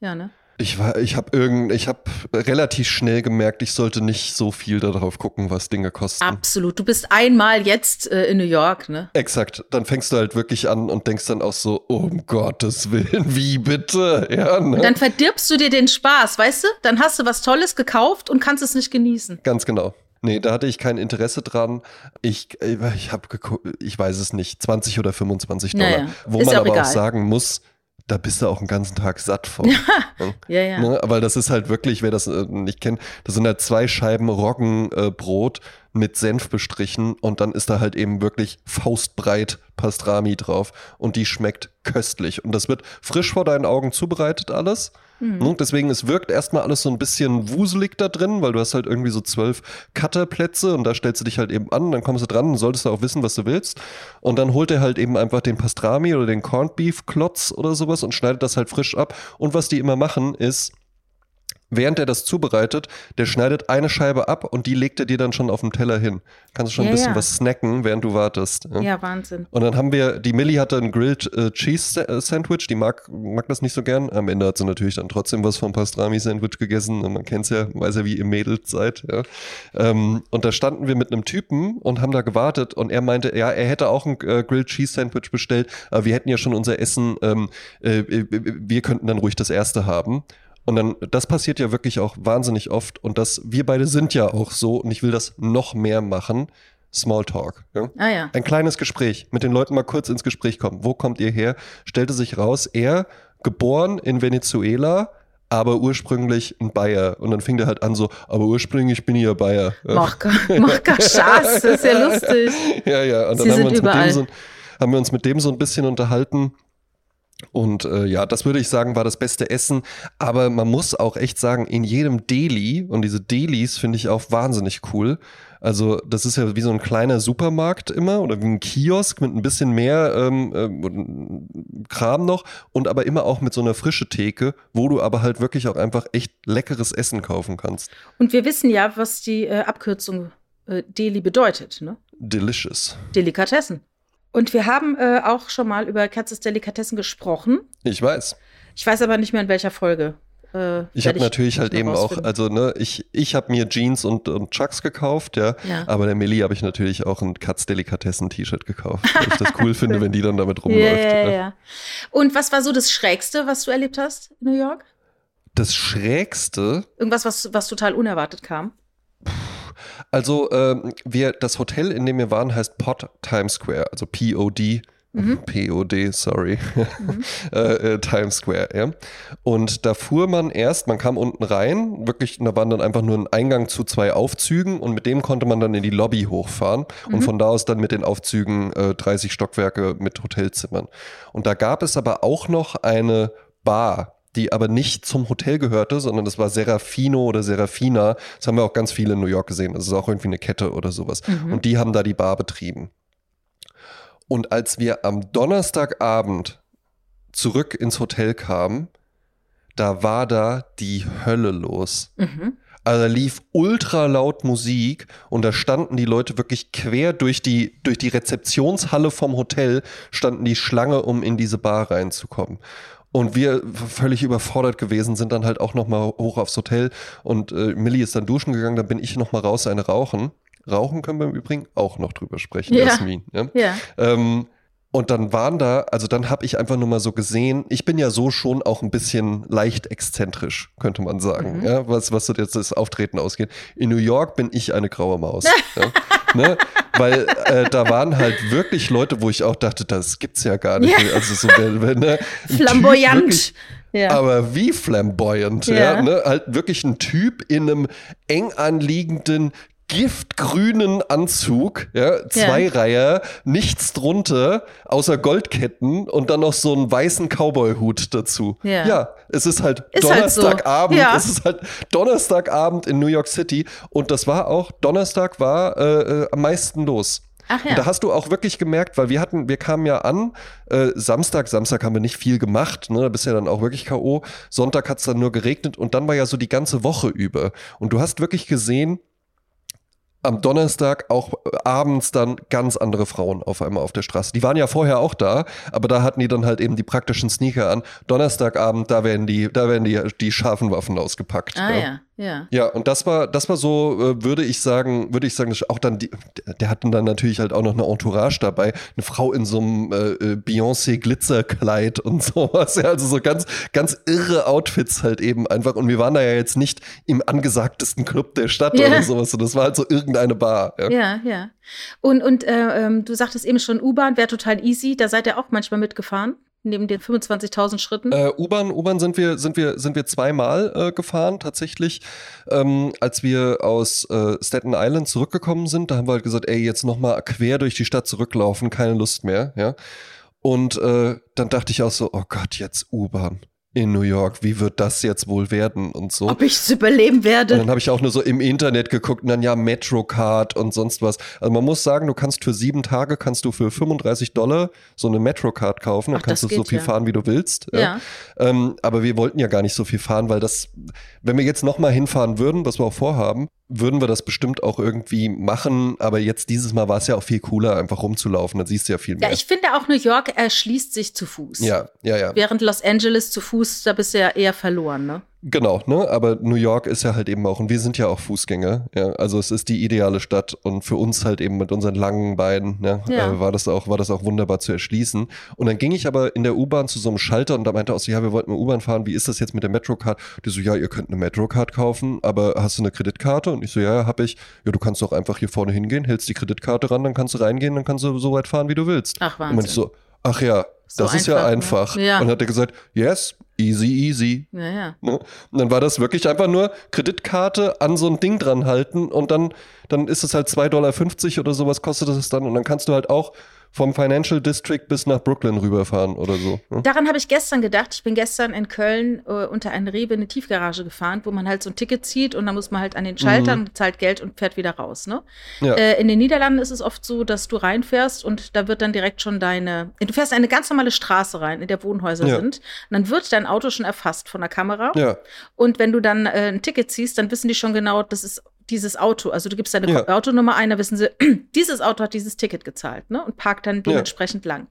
Ja, ne? Ich war, ich habe irgend, ich habe relativ schnell gemerkt, ich sollte nicht so viel darauf gucken, was Dinge kosten. Absolut. Du bist einmal jetzt äh, in New York, ne? Exakt. Dann fängst du halt wirklich an und denkst dann auch so, um Gottes Willen, wie bitte? Ja, ne? Und dann verdirbst du dir den Spaß, weißt du? Dann hast du was Tolles gekauft und kannst es nicht genießen. Ganz genau. Nee, da hatte ich kein Interesse dran. Ich, ich habe ich weiß es nicht, 20 oder 25 Dollar. Naja, Wo man aber egal. auch sagen muss, da bist du auch einen ganzen Tag satt von. Ja, ja. Ne? Aber das ist halt wirklich, wer das äh, nicht kennt, das sind halt zwei Scheiben Roggenbrot äh, mit Senf bestrichen und dann ist da halt eben wirklich faustbreit Pastrami drauf und die schmeckt köstlich. Und das wird frisch vor deinen Augen zubereitet alles. Mhm. Ne? Deswegen, es wirkt erstmal alles so ein bisschen wuselig da drin, weil du hast halt irgendwie so zwölf Cutterplätze und da stellst du dich halt eben an, dann kommst du dran und solltest du auch wissen, was du willst. Und dann holt er halt eben einfach den Pastrami oder den Corned Beef Klotz oder sowas und schneidet das halt frisch ab. Und was die immer machen, ist, Während er das zubereitet, der schneidet eine Scheibe ab und die legt er dir dann schon auf dem Teller hin. Kannst du schon Ja, ein bisschen ja. was snacken, während du wartest. Ja. Ja, Wahnsinn. Und dann haben wir, die Millie hatte ein Grilled äh, Cheese äh, Sandwich, die mag, mag das nicht so gern. Am Ende hat sie natürlich dann trotzdem was vom Pastrami Sandwich gegessen. Und man kennt's ja, weiß ja, wie ihr Mädels seid. Ja. Ähm, und da standen wir mit einem Typen und haben da gewartet und er meinte, ja, er hätte auch ein äh, Grilled Cheese Sandwich bestellt, aber wir hätten ja schon unser Essen, ähm, äh, äh, wir könnten dann ruhig das erste haben. Und dann, das passiert ja wirklich auch wahnsinnig oft. Und das, wir beide sind ja auch so, und ich will das noch mehr machen. Smalltalk. Ja? Ah ja. Ein kleines Gespräch, mit den Leuten mal kurz ins Gespräch kommen. Wo kommt ihr her? Stellte sich raus, er geboren in Venezuela, aber ursprünglich ein Bayer. Und dann fing der halt an so, aber ursprünglich bin ich ja Bayer. Mach, gar- mach gar Schaß, das ist ja lustig. Ja, ja. Und dann Sie haben wir, uns mit dem so, haben wir uns mit dem so ein bisschen unterhalten. Und äh, ja, das würde ich sagen, war das beste Essen. Aber man muss auch echt sagen, in jedem Deli, und diese Delis finde ich auch wahnsinnig cool. Also, das ist ja wie so ein kleiner Supermarkt immer oder wie ein Kiosk mit ein bisschen mehr ähm, ähm, Kram noch und aber immer auch mit so einer frische Theke, wo du aber halt wirklich auch einfach echt leckeres Essen kaufen kannst. Und wir wissen ja, was die äh, Abkürzung äh, Deli bedeutet, ne? Delicious. Delikatessen. Und wir haben äh, auch schon mal über Katzes Delikatessen gesprochen. Ich weiß. Ich weiß aber nicht mehr in welcher Folge. Äh, ich habe natürlich halt eben auch, also ne, ich, ich habe mir Jeans und, und Chucks gekauft, ja. ja. Aber der Millie habe ich natürlich auch ein Katz Delikatessen-T-Shirt gekauft, weil ich das cool finde, wenn die dann damit rumläuft. Ja, ja, ja. Und was war so das Schrägste, was du erlebt hast in New York? Das Schrägste? Irgendwas, was, was total unerwartet kam? Also, ähm, wir, das Hotel, in dem wir waren, heißt Pod Times Square, also P-O-D Mhm. POD, sorry, mhm. äh, äh, Times Square, ja. Und da fuhr man erst, man kam unten rein, wirklich, da waren dann einfach nur ein Eingang zu zwei Aufzügen und mit dem konnte man dann in die Lobby hochfahren mhm. und von da aus dann mit den Aufzügen äh, 30 Stockwerke mit Hotelzimmern. Und da gab es aber auch noch eine Bar, die aber nicht zum Hotel gehörte, sondern das war Serafino oder Serafina. Das haben wir auch ganz viele in New York gesehen. Das ist auch irgendwie eine Kette oder sowas. Mhm. Und die haben da die Bar betrieben. Und als wir am Donnerstagabend zurück ins Hotel kamen, da war da die Hölle los. Mhm. Also da lief ultra laut Musik und da standen die Leute wirklich quer durch die, durch die Rezeptionshalle vom Hotel, standen die Schlange, um in diese Bar reinzukommen. Und wir völlig überfordert gewesen, sind dann halt auch nochmal hoch aufs Hotel und äh, Millie ist dann duschen gegangen, dann bin ich nochmal raus, eine rauchen. Rauchen können wir im Übrigen auch noch drüber sprechen, ja. Jasmin. Ja. ja. Ähm, und dann waren da, also dann habe ich einfach nur mal so gesehen, ich bin ja so schon auch ein bisschen leicht exzentrisch, könnte man sagen, mhm. ja, was, was so jetzt das Auftreten ausgeht. In New York bin ich eine graue Maus. ja, ne? Weil äh, da waren halt wirklich Leute, wo ich auch dachte, das gibt's ja gar nicht. Ja. Also so, wenn, ne, Flamboyant. Wirklich, ja. Aber wie flamboyant, ja. ja ne? Halt wirklich ein Typ in einem eng anliegenden giftgrünen Anzug, ja, Zweireiher, ja. nichts drunter, außer Goldketten und dann noch so einen weißen Cowboy-Hut dazu. Ja. ja. es ist halt ist Donnerstagabend, halt so. es ist halt Donnerstagabend in New York City und das war auch, Donnerstag war äh, äh, am meisten los. Ach ja. Und da hast du auch wirklich gemerkt, weil wir hatten, wir kamen ja an, äh, Samstag, Samstag haben wir nicht viel gemacht, ne, da bist du ja dann auch wirklich K.O. Sonntag hat es dann nur geregnet und dann war ja so die ganze Woche über. Und du hast wirklich gesehen, am Donnerstag auch äh, abends dann ganz andere Frauen auf einmal auf der Straße. Die waren ja vorher auch da, aber da hatten die dann halt eben die praktischen Sneaker an. Donnerstagabend, da werden die, da werden die, die scharfen Waffen ausgepackt. Ah ja. ja. Ja. Ja, und das war, das war so, äh, würde ich sagen, würde ich sagen, auch dann, die, der hatten dann natürlich halt auch noch eine Entourage dabei, eine Frau in so einem äh, äh Beyoncé-Glitzerkleid und sowas. Ja, also so ganz, ganz irre Outfits halt eben einfach. Und wir waren da ja jetzt nicht im angesagtesten Club der Stadt ja. oder sowas. Und das war halt so irgendeine Bar. Ja, ja. ja. Und, und äh, ähm, du sagtest eben schon, U-Bahn wäre total easy. Da seid ihr auch manchmal mitgefahren? Neben den 25.000 Schritten? Äh, U-Bahn, U-Bahn sind wir, sind wir, sind wir zweimal äh, gefahren tatsächlich. Ähm, als wir aus äh, Staten Island zurückgekommen sind, da haben wir halt gesagt, ey, jetzt nochmal quer durch die Stadt zurücklaufen, keine Lust mehr, ja. Und äh, dann dachte ich auch so, oh Gott, jetzt U-Bahn in New York, wie wird das jetzt wohl werden und so. Ob ich es überleben werde. Und dann habe ich auch nur so im Internet geguckt und dann ja Metrocard und sonst was. Also man muss sagen, du kannst für sieben Tage kannst du für 35 Dollar so eine Metrocard kaufen, dann Ach, kannst du geht, so viel ja. fahren, wie du willst. Ja. ja. Ähm, aber wir wollten ja gar nicht so viel fahren, weil das, wenn wir jetzt nochmal hinfahren würden, was wir auch vorhaben, würden wir das bestimmt auch irgendwie machen, aber jetzt dieses Mal war es ja auch viel cooler, einfach rumzulaufen, dann siehst du ja viel mehr. Ja, ich finde auch New York erschließt sich zu Fuß. Ja, ja, ja. Während Los Angeles zu Fuß, da bist du ja eher verloren, ne? Genau, ne? Aber New York ist ja halt eben auch, und wir sind ja auch Fußgänger, ja. Also es ist die ideale Stadt und für uns halt eben mit unseren langen Beinen, ne, ja. äh, war das auch, war das auch wunderbar zu erschließen. Und dann ging ich aber in der U-Bahn zu so einem Schalter und da meinte auch so, ja, wir wollten eine U-Bahn fahren, wie ist das jetzt mit der Metrocard? Die so, ja, ihr könnt eine Metrocard kaufen, aber hast du eine Kreditkarte? Und ich so, ja, ja, hab ich. Ja, du kannst doch einfach hier vorne hingehen, hältst die Kreditkarte ran, dann kannst du reingehen, dann kannst du so weit fahren, wie du willst. Ach, Wahnsinn. Und ich so, ach ja, so das ist ja einfach. Ne? Ja. Und hat er gesagt, yes, easy, easy. Ja, ja. Ne? Und dann war das wirklich einfach nur Kreditkarte an so ein Ding dran halten und dann, dann ist es halt 2,50 Dollar oder sowas kostet es dann und dann kannst du halt auch vom Financial District bis nach Brooklyn rüberfahren oder so. Ne? Daran habe ich gestern gedacht. Ich bin gestern in Köln äh, unter einen Rewe in eine Tiefgarage gefahren, wo man halt so ein Ticket zieht und dann muss man halt an den Schaltern, mhm. zahlt Geld und fährt wieder raus. Ne? Ja. Äh, in den Niederlanden ist es oft so, dass du reinfährst und da wird dann direkt schon deine, du fährst eine ganz normale Straße rein, in der Wohnhäuser ja. sind. Und dann wird dein Auto schon erfasst von der Kamera. Ja. Und wenn du dann äh, ein Ticket ziehst, dann wissen die schon genau, das ist dieses Auto. Also du gibst deine Ja. Autonummer ein, da wissen sie, dieses Auto hat dieses Ticket gezahlt ne? und parkt dann dementsprechend lang.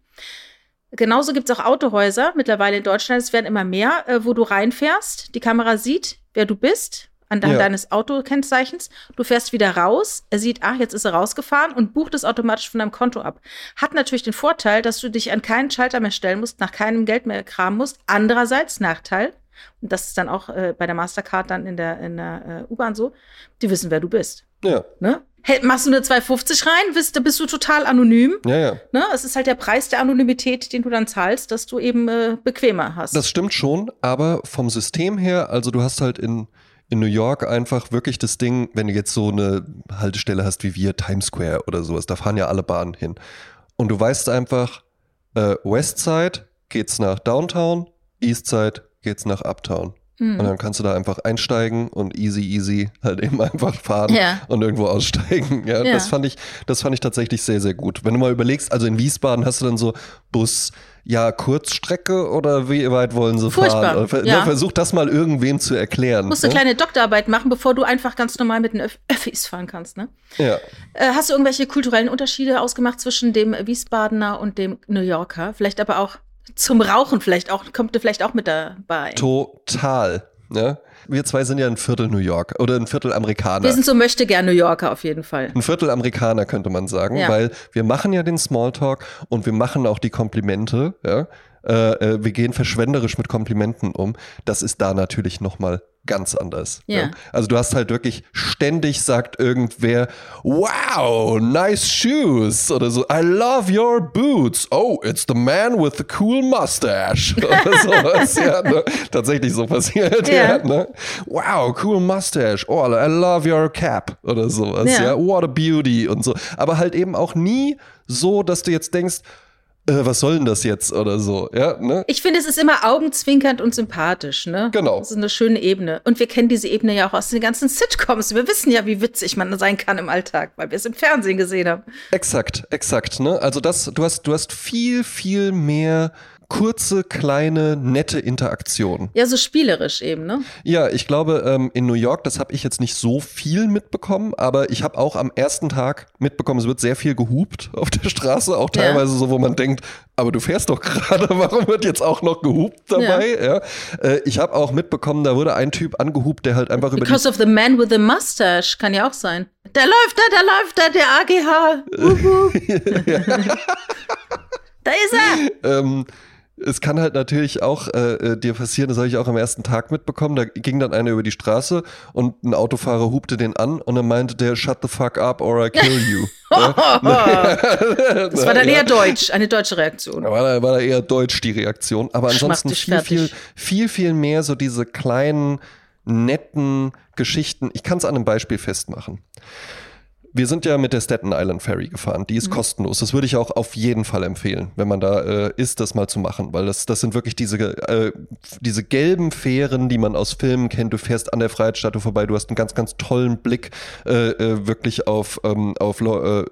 Genauso gibt es auch Autohäuser mittlerweile in Deutschland. Es werden immer mehr, äh, wo du reinfährst. Die Kamera sieht, wer du bist, anhand Ja. deines Autokennzeichens. Du fährst wieder raus. Er sieht, ach, jetzt ist er rausgefahren und bucht es automatisch von deinem Konto ab. Hat natürlich den Vorteil, dass du dich an keinen Schalter mehr stellen musst, nach keinem Geld mehr kramen musst. Andererseits Nachteil, und das ist dann auch äh, bei der Mastercard dann in der, in der äh, U-Bahn so, die wissen, wer du bist. Ja, Ne? Hey, machst du eine 250 rein, bist, da bist du total anonym. ja, ja. Ne? Es ist halt der Preis der Anonymität, den du dann zahlst, dass du eben äh, bequemer hast. Das stimmt schon, aber vom System her, also du hast halt in, in New York einfach wirklich das Ding, wenn du jetzt so eine Haltestelle hast wie wir, Times Square oder sowas, da fahren ja alle Bahnen hin. Und du weißt einfach, äh, Westside geht's nach Downtown, Eastside geht's nach Uptown. Mhm. Und dann kannst du da einfach einsteigen und easy, easy halt eben einfach fahren Ja. und irgendwo aussteigen. Ja, Ja. Das fand ich, das fand ich tatsächlich sehr, sehr gut. Wenn du mal überlegst, also in Wiesbaden hast du dann so Bus, ja, Kurzstrecke oder wie weit wollen sie Furchtbar, fahren? Ver- ja. ne, versuch das mal irgendwem zu erklären. musst du eine ne? kleine Doktorarbeit machen, bevor du einfach ganz normal mit den Öff Öffis fahren kannst. Ne? Ja. Äh, hast du irgendwelche kulturellen Unterschiede ausgemacht zwischen dem Wiesbadener und dem New Yorker? Vielleicht aber auch zum Rauchen, vielleicht auch, kommt ihr vielleicht auch mit dabei. Total. Ja? Wir zwei sind ja ein Viertel New York oder ein Viertel Amerikaner. Wir sind so möchte gern New Yorker auf jeden Fall. Ein Viertel Amerikaner könnte man sagen, Ja. weil wir machen ja den Smalltalk und wir machen auch die Komplimente. Ja? Äh, äh, wir gehen verschwenderisch mit Komplimenten um. Das ist da natürlich noch mal ganz anders. Ja. Also du hast halt wirklich ständig sagt irgendwer, wow, nice shoes oder so, I love your boots. Oh, it's the man with the cool mustache oder sowas. ja, ne? Tatsächlich so passiert. Ja. Ja. ne? Wow, cool mustache. Oh, I love your cap oder sowas. Ja. Ja. What a beauty und so. Aber halt eben auch nie so, dass du jetzt denkst, äh, was soll denn das jetzt oder so. Ja, ne? Ich finde, es ist immer augenzwinkernd und sympathisch, ne? Genau. Das ist eine schöne Ebene. Und wir kennen diese Ebene ja auch aus den ganzen Sitcoms. Wir wissen ja, wie witzig man sein kann im Alltag, weil wir es im Fernsehen gesehen haben. Exakt, exakt. Ne? Also das, du hast, du hast viel, viel mehr kurze, kleine, nette Interaktionen. Ja, so spielerisch eben, ne? Ja, ich glaube, ähm, in New York, das habe ich jetzt nicht so viel mitbekommen, aber ich habe auch am ersten Tag mitbekommen, es wird sehr viel gehupt auf der Straße, auch Ja. teilweise so, wo man denkt, aber du fährst doch gerade, warum wird jetzt auch noch gehupt dabei? Ja. Äh, ich habe auch mitbekommen, da wurde ein Typ angehupt, der halt einfach über die Because of the man with the mustache, kann ja auch sein. Da läuft er, da läuft er, der AGH. Wuhu. da ist er. ähm, es kann halt natürlich auch äh, äh, dir passieren, das habe ich auch am ersten Tag mitbekommen. Da ging dann einer über die Straße und ein Autofahrer hupte den an und dann meinte der, shut the fuck up or I kill you. Das war dann eher deutsch, eine deutsche Reaktion. War da, war da eher deutsch die Reaktion. Aber ansonsten viel, viel, viel, viel mehr so diese kleinen, netten Geschichten. Ich kann es an einem Beispiel festmachen. Wir sind ja mit der Staten Island Ferry gefahren. Die ist kostenlos. Das würde ich auch auf jeden Fall empfehlen, wenn man da äh, ist, das mal zu machen, weil das, das sind wirklich diese, äh, diese gelben Fähren, die man aus Filmen kennt. Du fährst an der Freiheitsstatue vorbei, du hast einen ganz, ganz tollen Blick äh, äh, wirklich auf, ähm, auf äh,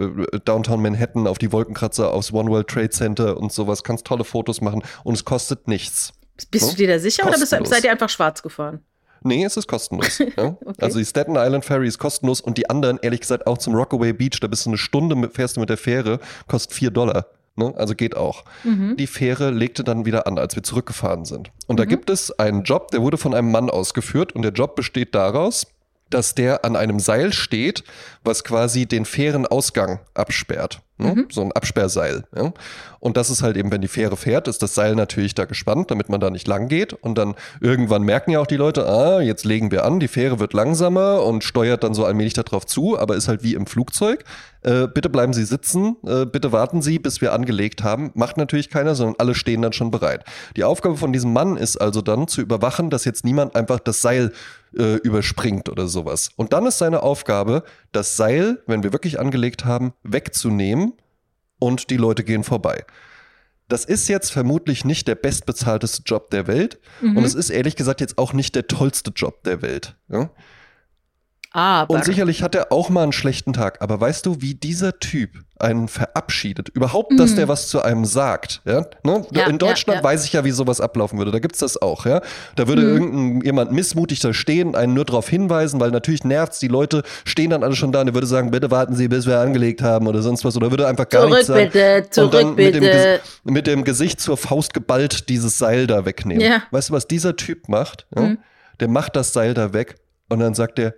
Downtown Manhattan, auf die Wolkenkratzer, aufs One World Trade Center und sowas. Kannst tolle Fotos machen und es kostet nichts. Bist du dir da sicher oder bist, Kostenlos. seid ihr einfach schwarz gefahren? Nee, es ist kostenlos. ja? Also die Staten Island Ferry ist kostenlos und die anderen, ehrlich gesagt, auch zum Rockaway Beach, da bist du eine Stunde, mit, fährst du mit der Fähre, kostet vier Dollar. Ne? Also geht auch. Die Fähre legte dann wieder an, als wir zurückgefahren sind. Und da gibt es einen Job, der wurde von einem Mann ausgeführt und der Job besteht daraus, dass der an einem Seil steht, was quasi den Fährenausgang absperrt. Ne? So ein Absperrseil. Ja? Und das ist halt eben, wenn die Fähre fährt, ist das Seil natürlich da gespannt, damit man da nicht lang geht. Und dann irgendwann merken ja auch die Leute, ah, jetzt legen wir an, die Fähre wird langsamer und steuert dann so allmählich darauf zu, aber ist halt wie im Flugzeug. Äh, bitte bleiben Sie sitzen, äh, bitte warten Sie, bis wir angelegt haben. Macht natürlich keiner, sondern alle stehen dann schon bereit. Die Aufgabe von diesem Mann ist also dann zu überwachen, dass jetzt niemand einfach das Seil äh, überspringt oder sowas. Und dann ist seine Aufgabe, das Seil, wenn wir wirklich angelegt haben, wegzunehmen und die Leute gehen vorbei. Das ist jetzt vermutlich nicht der bestbezahlteste Job der Welt und es ist ehrlich gesagt jetzt auch nicht der tollste Job der Welt. Ja? Aber. Und sicherlich hat er auch mal einen schlechten Tag. Aber weißt du, wie dieser Typ einen verabschiedet? Überhaupt, dass der was zu einem sagt. Ja? Ne? Ja, In Deutschland ja, ja. weiß ich ja, wie sowas ablaufen würde. Da gibt's das auch. Ja? Da würde irgendein jemand missmutig da stehen, einen nur darauf hinweisen, weil natürlich nervt's. Die Leute stehen dann alle schon da und er würde sagen, bitte warten Sie, bis wir angelegt haben oder sonst was. Oder würde einfach gar Zurück nichts sagen. bitte, und dann zurück mit dem, bitte. Mit dem Gesicht zur Faust geballt dieses Seil da wegnehmen. Weißt du, was dieser Typ macht? Mhm. Der macht das Seil da weg und dann sagt er,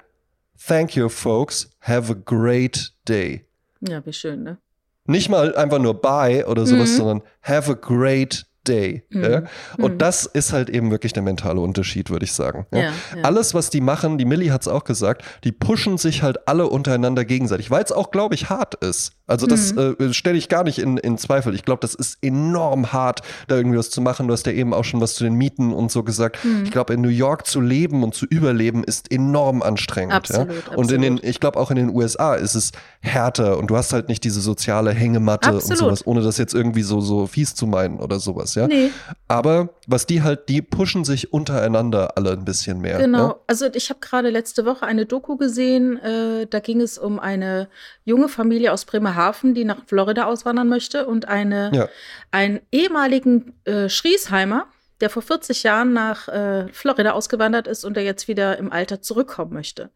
Thank you, folks. Have a great day. Ja, wie schön, ne? Nicht mal einfach nur bye oder sowas, Mhm. sondern have a great day. Mhm. Ja? Und Mhm. das ist halt eben wirklich der mentale Unterschied, würde ich sagen. Ja? Ja. Alles, was die machen, die Millie hat es auch gesagt, die pushen sich halt alle untereinander gegenseitig, weil es auch, glaube ich, hart ist. Also das Mhm. äh, stelle ich gar nicht in, in Zweifel. Ich glaube, das ist enorm hart, da irgendwie was zu machen. Du hast ja eben auch schon was zu den Mieten und so gesagt. Mhm. Ich glaube, in New York zu leben und zu überleben ist enorm anstrengend. Absolut, ja? Und in den, absolut. ich glaube, auch in den USA ist es härter und du hast halt nicht diese soziale Hängematte und Absolut. sowas, ohne das jetzt irgendwie so, so fies zu meinen oder sowas, ja. Nee, Aber was die halt, die pushen sich untereinander alle ein bisschen mehr. genau. Ja? Also ich habe gerade letzte Woche eine Doku gesehen, äh, da ging es um eine junge Familie aus Bremerhaven, die nach Florida auswandern möchte und eine, Ja. einen ehemaligen äh, Schriesheimer, der vor 40 Jahren nach äh, Florida ausgewandert ist und der jetzt wieder im Alter zurückkommen möchte.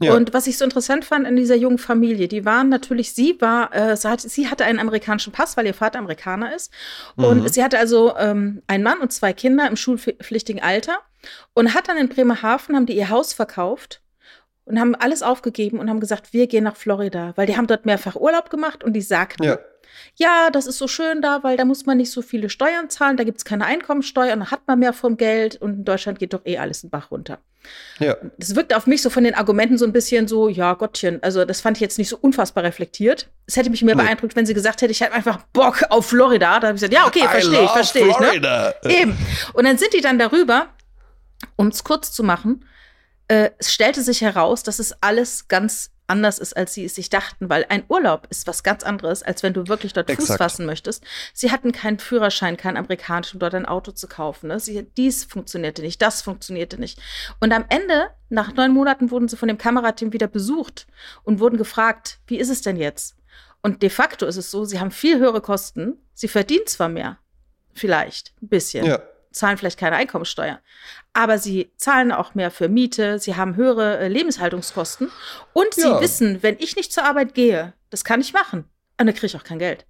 Ja. Und was ich so interessant fand in dieser jungen Familie, die waren natürlich, sie war, äh, sie, hat, sie hatte einen amerikanischen Pass, weil ihr Vater Amerikaner ist. Und Mhm. sie hatte also ähm, einen Mann und zwei Kinder im schulpflichtigen Alter und hat dann in Bremerhaven, haben die ihr Haus verkauft und haben alles aufgegeben und haben gesagt, wir gehen nach Florida, weil die haben dort mehrfach Urlaub gemacht und die sagten, Ja. Ja, das ist so schön da, weil da muss man nicht so viele Steuern zahlen, da gibt es keine Einkommensteuer und da hat man mehr vom Geld und in Deutschland geht doch eh alles den Bach runter. Ja. Das wirkt auf mich so von den Argumenten so ein bisschen so, ja, Gottchen, also das fand ich jetzt nicht so unfassbar reflektiert. Es hätte mich mehr Nee. beeindruckt, wenn sie gesagt hätte, ich hätte einfach Bock auf Florida. Da habe ich gesagt, ja, okay, verstehe ich, verstehe ich. Ne? Eben. Und dann sind die dann darüber, um es kurz zu machen, äh, es stellte sich heraus, dass es alles ganz anders ist, als sie es sich dachten, weil ein Urlaub ist was ganz anderes, als wenn du wirklich dort Fuß Exakt. fassen möchtest. Sie hatten keinen Führerschein, keinen amerikanischen, um dort ein Auto zu kaufen. Ne? Sie, dies funktionierte nicht, das funktionierte nicht. Und am Ende, nach neun Monaten, wurden sie von dem Kamerateam wieder besucht und wurden gefragt, wie ist es denn jetzt? Und de facto ist es so, sie haben viel höhere Kosten, sie verdienen zwar mehr, vielleicht ein bisschen, Ja. Zahlen vielleicht keine Einkommensteuer. Aber sie zahlen auch mehr für Miete, sie haben höhere äh, Lebenshaltungskosten und sie Ja. wissen, wenn ich nicht zur Arbeit gehe, das kann ich machen, und dann kriege ich auch kein Geld.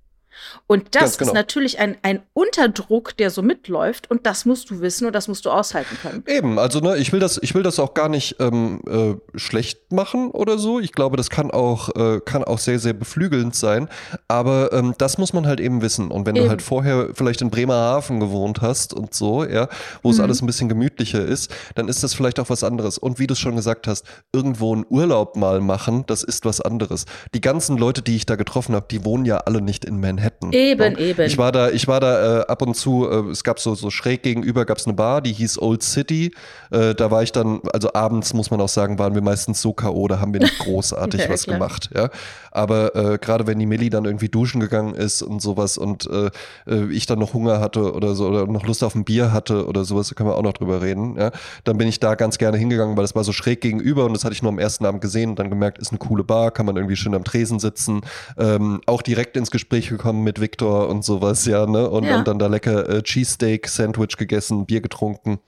Und das genau. ist natürlich ein, ein Unterdruck, der so mitläuft und das musst du wissen und das musst du aushalten können. Eben, also ne, ich will das, ich will das auch gar nicht ähm, äh, schlecht machen oder so. Ich glaube, das kann auch, äh, kann auch sehr, sehr beflügelnd sein. Aber ähm, das muss man halt eben wissen. Und wenn Eben. du halt vorher vielleicht in Bremerhaven gewohnt hast und so, ja, wo es Mhm. alles ein bisschen gemütlicher ist, dann ist das vielleicht auch was anderes. Und wie du es schon gesagt hast, irgendwo einen Urlaub mal machen, das ist was anderes. Die ganzen Leute, die ich da getroffen habe, die wohnen ja alle nicht in Manhattan. Eben, Ja. eben. Ich war da, ich war da äh, ab und zu, äh, es gab so, so schräg gegenüber gab es eine Bar, die hieß Old City. Äh, da war ich dann, also abends muss man auch sagen, waren wir meistens so K.O., da haben wir nicht großartig Ja, was klar. gemacht. Ja? Aber äh, gerade wenn die Millie dann irgendwie duschen gegangen ist und sowas und äh, äh, ich dann noch Hunger hatte oder so oder noch Lust auf ein Bier hatte oder sowas, da können wir auch noch drüber reden. Ja? Dann bin ich da ganz gerne hingegangen, weil das war so schräg gegenüber und das hatte ich nur am ersten Abend gesehen und dann gemerkt, ist eine coole Bar, kann man irgendwie schön am Tresen sitzen. Ähm, auch direkt ins Gespräch gekommen mit Victor und sowas, ja, ne? Und, Ja. und dann da lecker äh, Cheesesteak, Sandwich gegessen, Bier getrunken.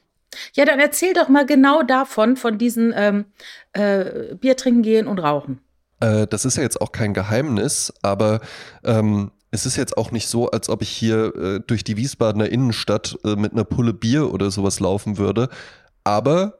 Ja, dann erzähl doch mal genau davon, von diesen ähm, äh, Bier trinken gehen und rauchen. Äh, das ist ja jetzt auch kein Geheimnis, aber ähm, es ist jetzt auch nicht so, als ob ich hier äh, durch die Wiesbadener Innenstadt äh, mit einer Pulle Bier oder sowas laufen würde. Aber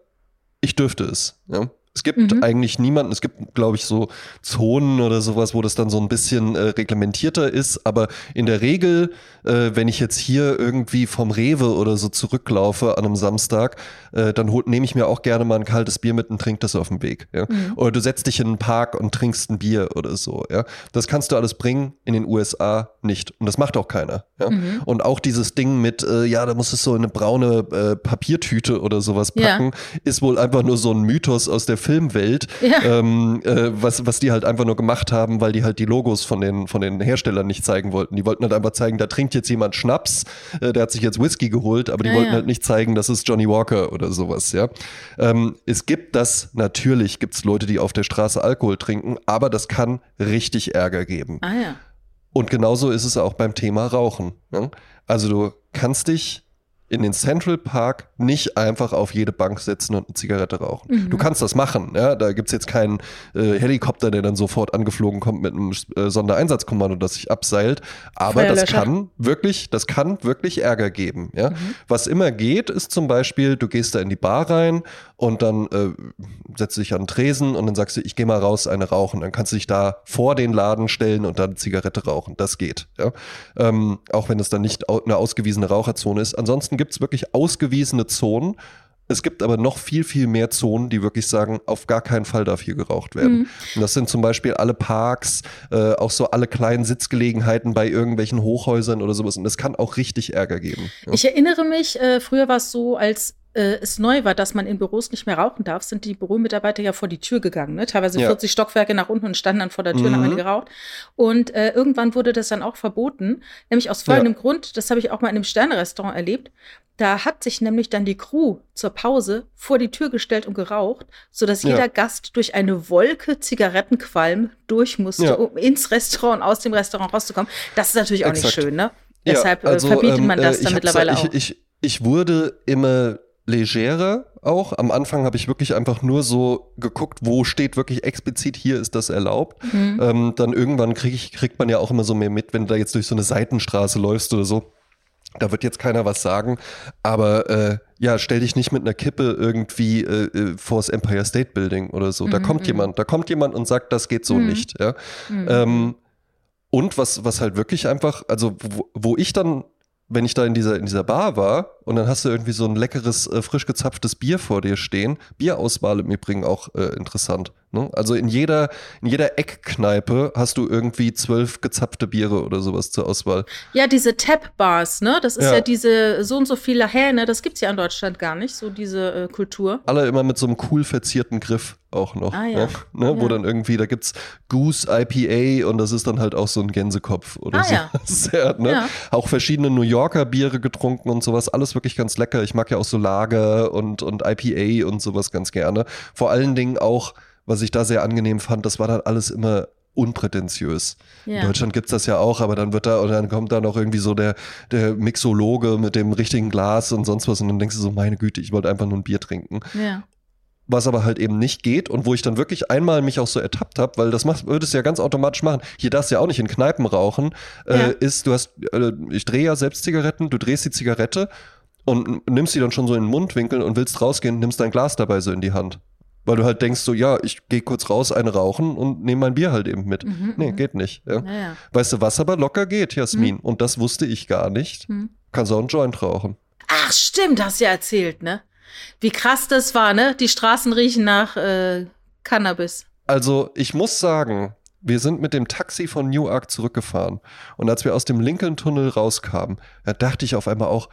ich dürfte es. Ja? Es gibt Mhm. eigentlich niemanden, es gibt, glaube ich, so Zonen oder sowas, wo das dann so ein bisschen äh, reglementierter ist, aber in der Regel, äh, wenn ich jetzt hier irgendwie vom Rewe oder so zurücklaufe an einem Samstag, äh, dann nehme ich mir auch gerne mal ein kaltes Bier mit und trinke das auf dem Weg. Ja? Mhm. Oder du setzt dich in einen Park und trinkst ein Bier oder so. Ja? Das kannst du alles bringen, in den USA nicht. Und das macht auch keiner. Ja? Mhm. Und auch dieses Ding mit, äh, ja, da musst du so in eine braune äh, Papiertüte oder sowas packen, ist wohl einfach nur so ein Mythos aus der Filmwelt, Ja. ähm, äh, was, was die halt einfach nur gemacht haben, weil die halt die Logos von den, von den Herstellern nicht zeigen wollten. Die wollten halt einfach zeigen, da trinkt jetzt jemand Schnaps, äh, der hat sich jetzt Whisky geholt, aber die Ja, wollten ja. halt nicht zeigen, das ist Johnny Walker oder sowas, ja. Ähm, es gibt das, natürlich gibt es Leute, die auf der Straße Alkohol trinken, aber das kann richtig Ärger geben. Ah ja. Und genauso ist es auch beim Thema Rauchen. Ne? Also du kannst dich in den Central Park nicht einfach auf jede Bank setzen und eine Zigarette rauchen. Mhm. Du kannst das machen. Ja? Da gibt es jetzt keinen äh, Helikopter, der dann sofort angeflogen kommt mit einem äh, Sondereinsatzkommando, das sich abseilt. Aber das kann wirklich, das kann wirklich Ärger geben. Ja? Mhm. Was immer geht, ist zum Beispiel, du gehst da in die Bar rein und dann äh, setzt du dich an den Tresen und dann sagst du, ich gehe mal raus, eine rauchen. Dann kannst du dich da vor den Laden stellen und dann eine Zigarette rauchen. Das geht. Ja? Ähm, auch wenn es dann nicht eine ausgewiesene Raucherzone ist. Ansonsten gibt es wirklich ausgewiesene Zonen. Es gibt aber noch viel, viel mehr Zonen, die wirklich sagen, auf gar keinen Fall darf hier geraucht werden. Mhm. Und das sind zum Beispiel alle Parks, äh, auch so alle kleinen Sitzgelegenheiten bei irgendwelchen Hochhäusern oder sowas. Und das kann auch richtig Ärger geben. Ja. Ich erinnere mich, äh, früher war es so, als äh, es neu war, dass man in Büros nicht mehr rauchen darf, sind die Büromitarbeiter ja vor die Tür gegangen, ne? teilweise Ja. 40 Stockwerke nach unten und standen dann vor der Tür und haben Mhm. geraucht. Und äh, irgendwann wurde das dann auch verboten, nämlich aus folgendem Grund, das habe ich auch mal in einem Sterne-Restaurant erlebt. Da hat sich nämlich dann die Crew zur Pause vor die Tür gestellt und geraucht, sodass Ja. jeder Gast durch eine Wolke Zigarettenqualm durch musste, Ja. um ins Restaurant, aus dem Restaurant rauszukommen. Das ist natürlich auch Exakt. nicht schön, ne? Ja, Deshalb also, äh, verbietet ähm, man das äh, dann ich mittlerweile ich, auch. Ich, ich wurde immer legerer auch. Am Anfang habe ich wirklich einfach nur so geguckt, wo steht wirklich explizit, hier ist das erlaubt. Mhm. Ähm, dann irgendwann krieg ich, kriegt man ja auch immer so mehr mit, wenn du da jetzt durch so eine Seitenstraße läufst oder so. Da wird jetzt keiner was sagen, aber äh, ja, stell dich nicht mit einer Kippe irgendwie äh, äh, vors Empire State Building oder so. Da Mhm, kommt mhm. jemand, da kommt jemand und sagt, das geht so Mhm. nicht. Ja? Mhm. Ähm, und was, was halt wirklich einfach, also wo, wo ich dann, wenn ich da in dieser, in dieser Bar war und dann hast du irgendwie so ein leckeres, äh, frisch gezapftes Bier vor dir stehen, Bierauswahl im Übrigen auch äh, interessant. Ne? Also in jeder, in jeder Eckkneipe hast du irgendwie zwölf gezapfte Biere oder sowas zur Auswahl. Ja, diese Tap-Bars, ne? Das ist ja. Ja. diese so und so viele Hähne, das gibt's ja in Deutschland gar nicht, so diese äh, Kultur. Alle immer mit so einem cool verzierten Griff auch noch. Ah, ja. ne? Wo Ja. dann irgendwie, da gibt's Goose IPA und das ist dann halt auch so ein Gänsekopf oder Ah, so. ja. ja, ne? Ja. Auch verschiedene New Yorker Biere getrunken und sowas. Alles wirklich ganz lecker. Ich mag ja auch so Lager und, und IPA und sowas ganz gerne. Vor allen Dingen auch, was ich da sehr angenehm fand, das war dann alles immer unprätentiös. In Ja. Deutschland gibt's das ja auch, aber dann wird da, und dann kommt da noch irgendwie so der, der Mixologe mit dem richtigen Glas und sonst was und dann denkst du so, meine Güte, ich wollte einfach nur ein Bier trinken Ja. was aber halt eben nicht geht und wo ich dann wirklich einmal mich auch so ertappt habe, weil das machst, würdest du ja ganz automatisch machen. Hier darfst du ja auch nicht in Kneipen rauchen, äh, Ja. ist, du hast, äh, ich drehe ja selbst Zigaretten, du drehst die Zigarette und nimmst die dann schon so in den Mundwinkel und willst rausgehen, nimmst dein Glas dabei so in die Hand. Weil du halt denkst so, ja, ich gehe kurz raus, eine rauchen und nehme mein Bier halt eben mit. Mhm, nee, mhm. geht nicht. Ja. Ja. Weißt du, was aber locker geht, Jasmin? Und das wusste ich gar nicht. Hm. Kannst auch einen Joint rauchen. Ach, stimmt, hast du ja erzählt, ne? Wie krass das war, ne? Die Straßen riechen nach äh, Cannabis. Also, ich muss sagen, wir sind mit dem Taxi von Newark zurückgefahren. Und als wir aus dem Lincoln-Tunnel rauskamen, da dachte ich auf einmal auch,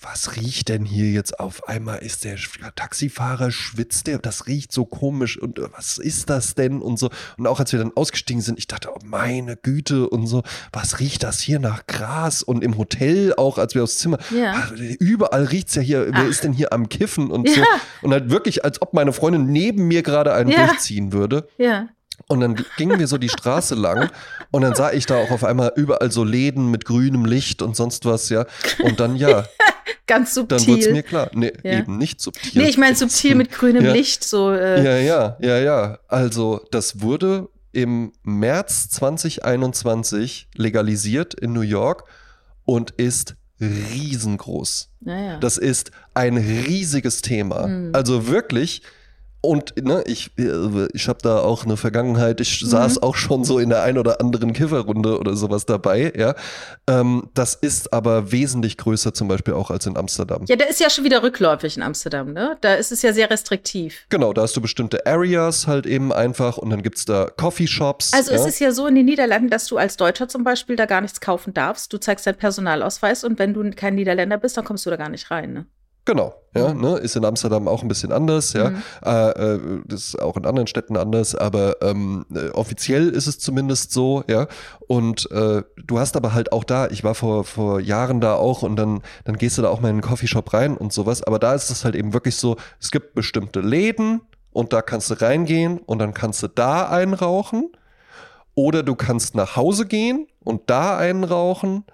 was riecht denn hier jetzt auf einmal? Ist der Taxifahrer, schwitzt der? Das riecht so komisch. Und äh, was ist das denn? Und so. Und auch als wir dann ausgestiegen sind, ich dachte, oh meine Güte und so, was riecht das hier nach Gras? Und im Hotel auch, als wir aufs Zimmer, Ja. ah, überall riecht's ja hier, wer Ach. ist denn hier am Kiffen und so. Ja. Und halt wirklich, als ob meine Freundin neben mir gerade einen Ja. durchziehen würde. Ja. Und dann gingen wir so die Straße lang und dann sah ich da auch auf einmal überall so Läden mit grünem Licht und sonst was, ja. Und dann, ja, Ganz dann subtil. wurde es mir klar. Nee, Ja. eben nicht subtil. nee, ich meine subtil mit grünem Ja. Licht, so. Äh, Ja, ja, ja, ja. Also, das wurde im März 2021 legalisiert in New York und ist riesengroß. Naja. Das ist ein riesiges Thema. Mhm. Also wirklich. Und ne, ich, äh, ich habe da auch eine Vergangenheit, ich saß auch schon so in der ein oder anderen Kifferrunde oder sowas dabei, ja. Ähm, das ist aber wesentlich größer zum Beispiel auch als in Amsterdam. Ja, der ist ja schon wieder rückläufig in Amsterdam, ne? Da ist es ja sehr restriktiv. Genau, da hast du bestimmte Areas halt eben einfach und dann gibt's da Coffeeshops. Also ja? es ist ja so in den Niederlanden, dass du als Deutscher zum Beispiel da gar nichts kaufen darfst. Du zeigst deinen Personalausweis und wenn du kein Niederländer bist, dann kommst du da gar nicht rein, ne? Genau, ja, ne? ist in Amsterdam auch ein bisschen anders, ja. Mhm. Äh, äh, das ist auch in anderen Städten anders, aber ähm, äh, offiziell ist es zumindest so, ja. Und äh, du hast aber halt auch da, ich war vor, vor Jahren da auch und dann, dann gehst du da auch mal in einen Coffeeshop rein und sowas, aber da ist es halt eben wirklich so, es gibt bestimmte Läden und da kannst du reingehen und dann kannst du da einrauchen. Oder du kannst nach Hause gehen und da einen rauchen.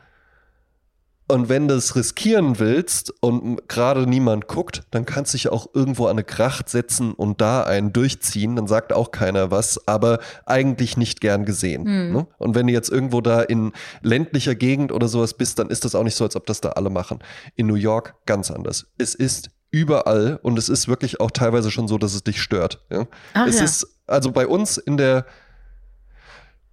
Und wenn du es riskieren willst und gerade niemand guckt, dann kannst du dich auch irgendwo an eine Kracht setzen und da einen durchziehen. Dann sagt auch keiner was, aber eigentlich nicht gern gesehen. Hm. Ne? Und wenn du jetzt irgendwo da in ländlicher Gegend oder sowas bist, dann ist das auch nicht so, als ob das da alle machen. In New York ganz anders. Es ist überall und es ist wirklich auch teilweise schon so, dass es dich stört. Ja? Ach es ja. ist also bei uns in der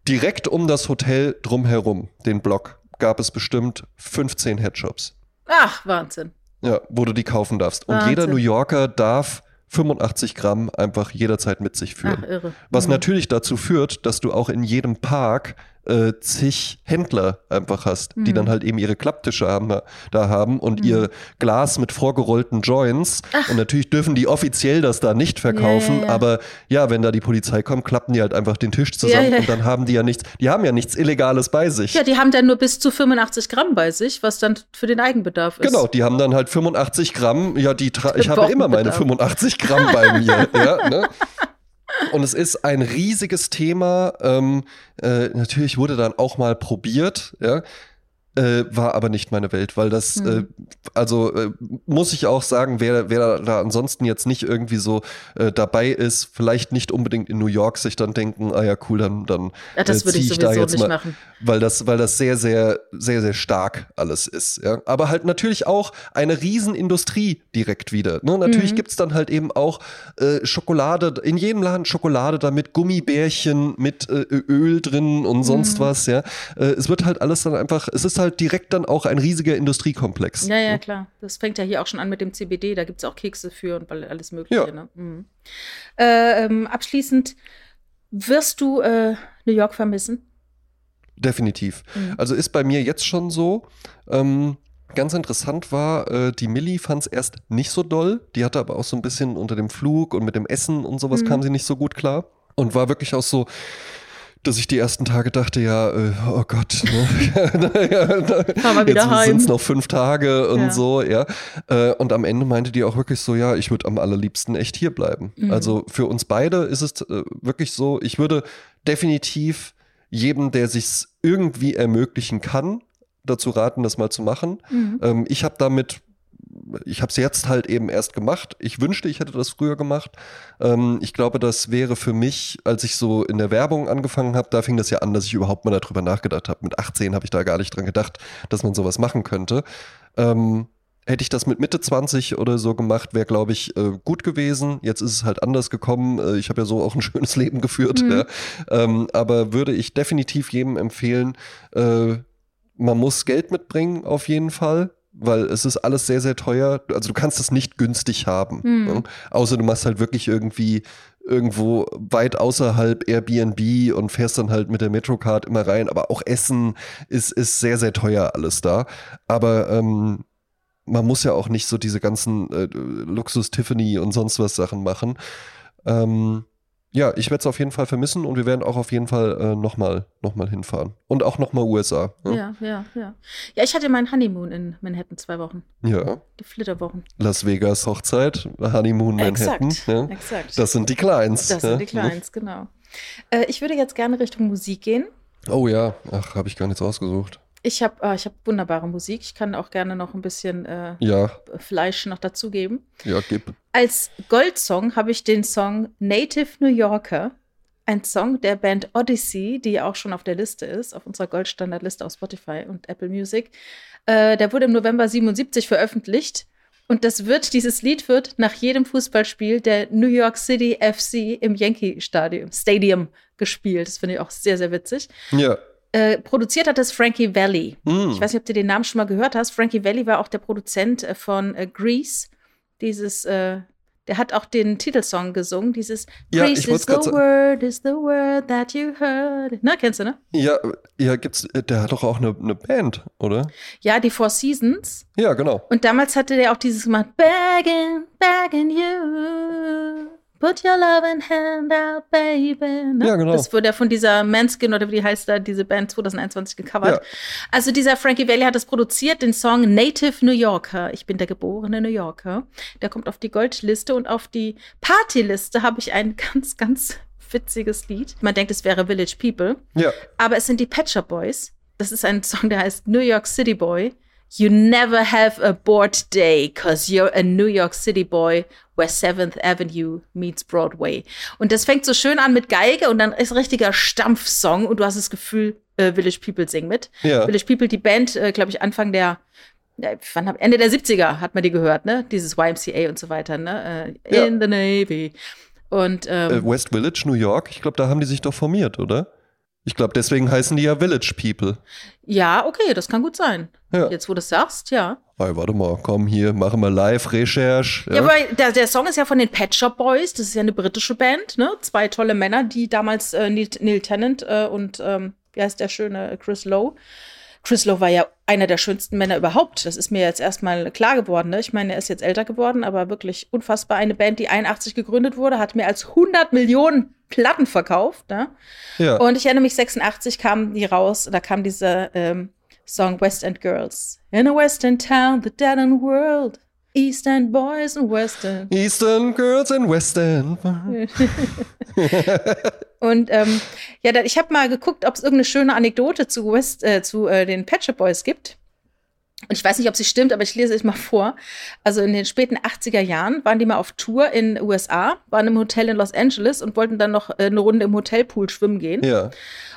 direkt um das Hotel drumherum, den Block, gab es bestimmt 15 Headshops, Ach, Wahnsinn. ja, wo du die kaufen darfst. Und Wahnsinn. jeder New Yorker darf 85 Gramm einfach jederzeit mit sich führen. Ach, irre. Was Mhm. natürlich dazu führt, dass du auch in jedem Park äh, zig Händler einfach hast, die Mhm. dann halt eben ihre Klapptische haben, da haben und Mhm. ihr Glas mit vorgerollten Joints. Und natürlich dürfen die offiziell das da nicht verkaufen, ja, ja. aber ja, wenn da die Polizei kommt, klappen die halt einfach den Tisch zusammen ja. und dann haben die ja nichts, die haben ja nichts Illegales bei sich. Ja, die haben dann nur bis zu 85 Gramm bei sich, was dann für den Eigenbedarf ist. Genau, die haben dann halt 85 Gramm. Ja, die ich habe immer meine Wochenbedarf. 85 Gramm bei mir. ja, ne? Und es ist ein riesiges Thema. Ähm, äh, natürlich wurde dann auch mal probiert, ja. Äh, war aber nicht meine Welt, weil das, Hm. äh, also äh, muss ich auch sagen, wer, wer da ansonsten jetzt nicht irgendwie so äh, dabei ist, vielleicht nicht unbedingt in New York sich dann denken, ah ja, cool, dann, dann Ja, das äh, würde ich ich da jetzt nicht mal, machen. weil das, weil das sehr, sehr, sehr, sehr stark alles ist. Ja? Aber halt natürlich auch eine Riesenindustrie direkt wieder. Ne? Natürlich Mhm. gibt's dann halt eben auch äh, Schokolade, in jedem Laden Schokolade da mit Gummibärchen, mit Öl drin und sonst Mhm. was. Ja? Es wird halt alles dann einfach, es ist halt direkt dann auch ein riesiger Industriekomplex. Ja, ja, klar. Das fängt ja hier auch schon an mit dem CBD. Da gibt es auch Kekse für und all- alles Mögliche. Ja. Ne? Mhm. Äh, ähm, abschließend, wirst du äh, New York vermissen? Definitiv. Mhm. Also ist bei mir jetzt schon so. Ähm, ganz interessant war, äh, die Millie fand es erst nicht so doll. Die hatte aber auch so ein bisschen unter dem Flug und mit dem Essen und sowas Mhm. kam sie nicht so gut klar. Und war wirklich auch so, dass ich die ersten Tage dachte, ja, äh, oh Gott, ne? Wieder jetzt sind es noch fünf Tage und Ja. so, ja. Äh, und am Ende meinte die auch wirklich so, ja, ich würde am allerliebsten echt hier bleiben. Mhm. Also für uns beide ist es äh, wirklich so, ich würde definitiv jedem, der sich irgendwie ermöglichen kann, dazu raten, das mal zu machen. Mhm. Ähm, ich habe damit, ich habe es jetzt halt eben erst gemacht. Ich wünschte, ich hätte das früher gemacht. Ähm, ich glaube, das wäre für mich, als ich so in der Werbung angefangen habe, da fing das ja an, dass ich überhaupt mal darüber nachgedacht habe. Mit 18 habe ich da gar nicht dran gedacht, dass man sowas machen könnte. Ähm, Hätte ich das mit Mitte 20 oder so gemacht, wäre, glaube ich, äh, gut gewesen. Jetzt ist es halt anders gekommen. Äh, ich habe ja so auch ein schönes Leben geführt. Mhm. Ja. Ähm, aber würde ich definitiv jedem empfehlen, äh, man muss Geld mitbringen, auf jeden Fall. Weil es ist alles sehr, sehr teuer. Also du kannst es nicht günstig haben. Mhm. Ne? Außer du machst halt wirklich irgendwie irgendwo weit außerhalb Airbnb und fährst dann halt mit der Metrocard immer rein. Aber auch Essen ist, ist sehr, sehr teuer alles da. Aber ähm, man muss ja auch nicht so diese ganzen äh, Luxus-Tiffany und sonst was Sachen machen. Ähm, ja, ich werde es auf jeden Fall vermissen und wir werden auch auf jeden Fall äh, nochmal noch mal hinfahren. Und auch nochmal USA. Ne? Ja, ja, ja. Ja, ich hatte meinen Honeymoon in Manhattan zwei Wochen. Ja. Die Flitterwochen. Las Vegas Hochzeit, Honeymoon Manhattan. Exakt. Ja. Exakt. Das sind die Kleins. Das ja. sind die Kleins, genau. Äh, ich würde jetzt gerne Richtung Musik gehen. Oh ja, ach, habe ich gar nichts ausgesucht. Ich habe äh, ich hab wunderbare Musik. Ich kann auch gerne noch ein bisschen äh, Ja, Fleisch noch dazugeben. ja, gib. Als Goldsong habe ich den Song Native New Yorker. Ein Song der Band Odyssey, die auch schon auf der Liste ist, auf unserer Goldstandardliste auf Spotify und Apple Music. Äh, der wurde im November 77 veröffentlicht. Und das wird, dieses Lied wird nach jedem Fußballspiel der New York City FC im Yankee Stadium, Stadium gespielt. Das finde ich auch sehr, sehr witzig. Ja. Äh, produziert hat es Frankie Valli. Mm. Ich weiß nicht, ob du den Namen schon mal gehört hast. Frankie Valli war auch der Produzent äh, von äh, Grease, dieses, äh, Der hat auch den Titelsong gesungen, dieses Ja, wollt's is the word is the word that you heard. Na, kennst du, ne? Ja, ja, gibt's, der hat doch auch eine, eine Band, oder? Ja, die Four Seasons. Ja, genau. Und damals hatte der auch dieses gemacht, begging, begging you, put your loving hand out, baby. Ne? Ja, genau. Das wurde ja von dieser Manskin oder wie heißt da, diese Band 2021 gecovert. Ja. Also dieser Frankie Valli hat das produziert, den Song Native New Yorker. Ich bin der geborene New Yorker. Der kommt auf die Goldliste und auf die Partyliste habe ich ein ganz, ganz witziges Lied. Man denkt, es wäre Village People. Ja, Aber es sind die Shop Boys. Das ist ein Song, der heißt New York City Boy. You never have a bored day, cause you're a New York City boy where 7th Avenue meets Broadway. Und das fängt so schön an mit Geige und dann ist ein richtiger Stampfsong und du hast das Gefühl, äh, Village People singen mit. ja. Village People, die Band, äh, glaube ich, Anfang der, wann hab, Ende der 70er hat man die gehört, ne? Dieses YMCA und so weiter, ne? Äh, Ja. In the Navy. Und ähm, Äh, West Village, New York, ich glaube, da haben die sich doch formiert, oder? Ich glaube, deswegen heißen die ja Village People. ja, okay, das kann gut sein. Ja. Jetzt, wo du es sagst, ja. Hey, warte mal, komm hier, machen wir Live-Recherche. Ja, aber der, der Song ist ja von den Pet Shop Boys. Das ist ja eine britische Band, ne? Zwei tolle Männer, die damals äh, Neil, Neil Tennant äh, und ähm, wie heißt der schöne Chris Lowe. Chris Lowe war ja einer der schönsten Männer überhaupt. Das ist mir jetzt erstmal klar geworden. Ne? Ich meine, er ist jetzt älter geworden, aber wirklich unfassbar. Eine Band, die 81 gegründet wurde, hat mehr als 100 Millionen Platten verkauft. Ne? ja. Und ich erinnere mich, 86 kam die raus, da kam dieser ähm, Song West End Girls. In a Western town, the dead end world. East End Boys and West End. Eastern Girls in West End. Und ähm, ja, ich habe mal geguckt, ob es irgendeine schöne Anekdote zu, West, äh, zu äh, den Shop Boys gibt. Und ich weiß nicht, ob sie stimmt, aber ich lese es mal vor. Also in den späten 80er Jahren waren die mal auf Tour in den USA, waren im Hotel in Los Angeles und wollten dann noch äh, eine Runde im Hotelpool schwimmen gehen. Ja.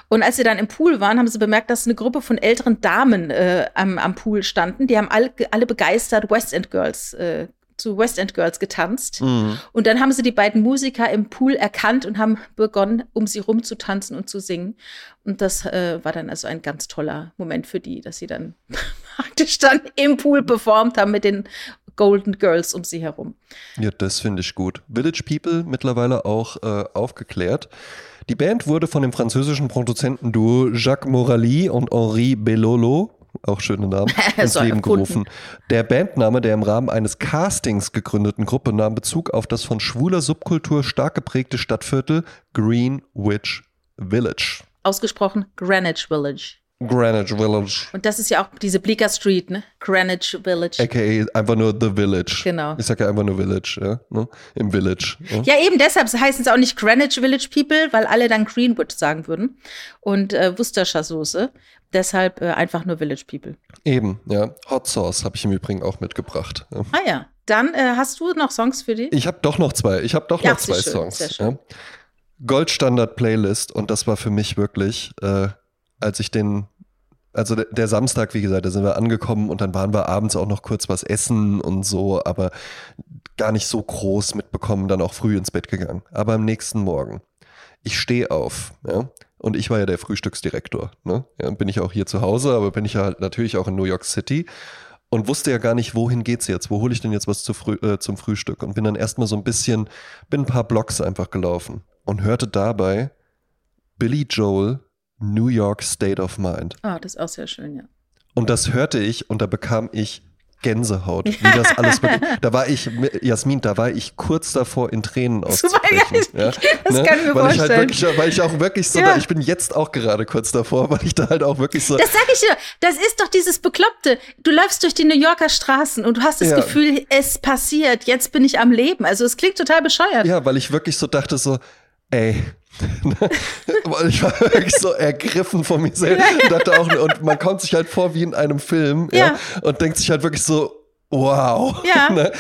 Und als sie dann im Pool waren, haben sie bemerkt, dass eine Gruppe von älteren Damen äh, am, am Pool standen. Die haben alle, alle begeistert West End Girls, äh, zu West End Girls getanzt. Mhm. Und dann haben sie die beiden Musiker im Pool erkannt und haben begonnen, um sie rumzutanzen und zu singen. Und das äh, war dann also ein ganz toller Moment für die, dass sie dann praktisch dann im Pool performt haben mit den Golden Girls um sie herum. Ja, das finde ich gut. Village People mittlerweile auch äh, aufgeklärt. Die Band wurde von dem französischen Produzentenduo Jacques Morali und Henri Bellolo, auch schöne Namen, ins Leben gerufen. Der Bandname der im Rahmen eines Castings gegründeten Gruppe nahm Bezug auf das von schwuler Subkultur stark geprägte Stadtviertel Greenwich Village. Ausgesprochen Greenwich Village. Greenwich Village. Und das ist ja auch diese Bleecker Street, ne? Greenwich Village. AKA einfach nur The Village. Genau. Ich sag ja einfach nur Village, ja. Ne? Im Village. Ja? Ja, eben deshalb heißen es auch nicht Greenwich Village People, weil alle dann Greenwood sagen würden. Und äh, Worcestershire Soße. Deshalb äh, einfach nur Village People. Eben, ja. Hot Sauce habe ich im Übrigen auch mitgebracht. Ja. Ah ja. Dann äh, hast du noch Songs für die? Ich habe doch noch zwei. Ich habe doch Ja, noch zwei schön, Songs. Ja. Goldstandard Playlist und das war für mich wirklich, äh, als ich den, also der, Samstag, wie gesagt, da sind wir angekommen und dann waren wir abends auch noch kurz was essen und so, aber gar nicht so groß mitbekommen, dann auch früh ins Bett gegangen. Aber am nächsten Morgen, ich stehe auf, ja. Und ich war ja der Frühstücksdirektor. Ne? Ja, bin ich auch hier zu Hause, aber bin ich ja halt natürlich auch in New York City und wusste ja gar nicht, wohin geht's jetzt? Wo hole ich denn jetzt was zu früh, äh, zum Frühstück? Und bin dann erstmal so ein bisschen, bin ein paar Blocks einfach gelaufen und hörte dabei Billy Joel, New York State of Mind. Ah, das ist auch sehr schön, ja. Und das hörte ich und da bekam ich Gänsehaut, wie das alles beginnt. Da war ich, Jasmin, da war ich kurz davor, in Tränen auszubrechen. Ja, das kann ich mir weil ich halt vorstellen. wirklich, weil ich auch wirklich so, Ja. ich bin jetzt auch gerade kurz davor, weil ich da halt auch wirklich so, Das sag ich dir, das ist doch dieses Bekloppte. Du läufst durch die New Yorker Straßen und du hast das Ja. Gefühl, es passiert, jetzt bin ich am Leben. Also es klingt total bescheuert. Ja, weil ich wirklich so dachte so, ey. Ich war wirklich so ergriffen von mir selbst und dachte auch, und man kommt sich halt vor wie in einem Film, ja, Ja. und denkt sich halt wirklich so, wow. Ja. Ne?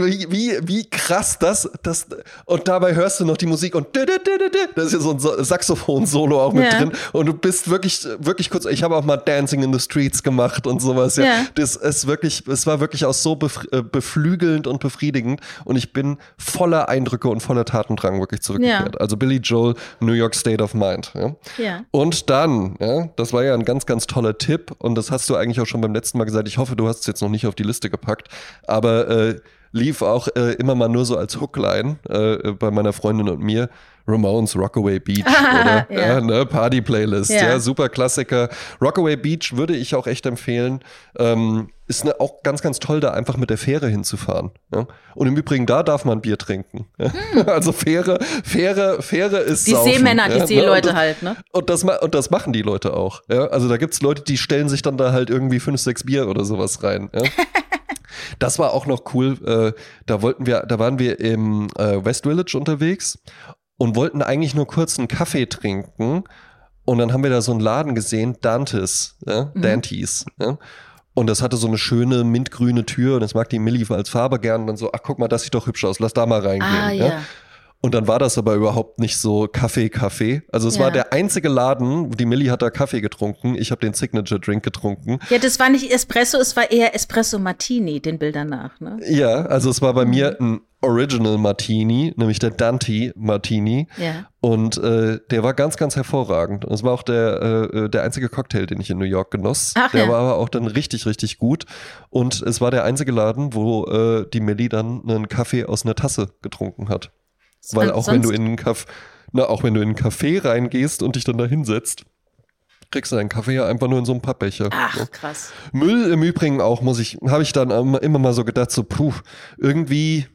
Wie, wie, wie krass das, das, und dabei hörst du noch die Musik und da ist ja so ein So- Saxophon-Solo auch mit Ja. drin und du bist wirklich, wirklich kurz, ich habe auch mal Dancing in the Streets gemacht und sowas, ja. Ja. Das ist wirklich, es war wirklich auch so befr äh, beflügelnd und befriedigend und ich bin voller Eindrücke und voller Tatendrang wirklich zurückgekehrt. Ja. Also Billy Joel, New York State of Mind. Ja. Und dann, ja, das war ja ein ganz, ganz toller Tipp und das hast du eigentlich auch schon beim letzten Mal gesagt. Ich hoffe, du hast es jetzt noch nicht auf die Liste gepackt. Ausgepackt. Aber äh, lief auch äh, immer mal nur so als Hookline äh, bei meiner Freundin und mir. Ramones Rockaway Beach oder Ja. ja. ne, Party Playlist, Ja. ja. super Klassiker. Rockaway Beach würde ich auch echt empfehlen. Ähm, ist ne, auch ganz, ganz toll, da einfach mit der Fähre hinzufahren. Ja? Und im Übrigen, da darf man Bier trinken. Ja? Also Fähre, Fähre, Fähre ist Hm. Die saufen, Seemänner, die ja, ne? Seeleute Und- halt, ne? und das, und das machen die Leute auch. Ja? Also da gibt's Leute, die stellen sich dann da halt irgendwie fünf, sechs Bier oder sowas rein. Das war auch noch cool. Äh, da wollten wir, da waren wir im äh, West Village unterwegs und wollten eigentlich nur kurz einen Kaffee trinken. Und dann haben wir da so einen Laden gesehen, Dantes, ja? Mhm. Dantes. Ja? Und das hatte so eine schöne mintgrüne Tür und das mag die Millie als Farbe gern. Und dann so, ach guck mal, das sieht doch hübsch aus, lass da mal reingehen. Ah, ja. Und dann war das aber überhaupt nicht so Kaffee-Kaffee. Also es Ja. war der einzige Laden, die Millie hat da Kaffee getrunken, ich habe den Signature-Drink getrunken. Ja, das war nicht Espresso, es war eher Espresso Martini, den Bildern nach, ne? Ja, also es war bei mir ein Original Martini, nämlich der Dante Martini. Ja. Und äh, der war ganz, ganz hervorragend. Und es war auch der, äh, der einzige Cocktail, den ich in New York genoss. Ach der ja. war aber auch dann richtig, richtig gut. Und es war der einzige Laden, wo äh, die Millie dann einen Kaffee aus einer Tasse getrunken hat. Weil auch wenn du in einen Café, na, auch wenn du in einen Café reingehst und dich dann da hinsetzt, kriegst du deinen Kaffee ja einfach nur in so einem Pappbecher. Ach, krass. Müll im Übrigen auch, muss ich, habe ich dann immer immer mal so gedacht, so, puh, irgendwie,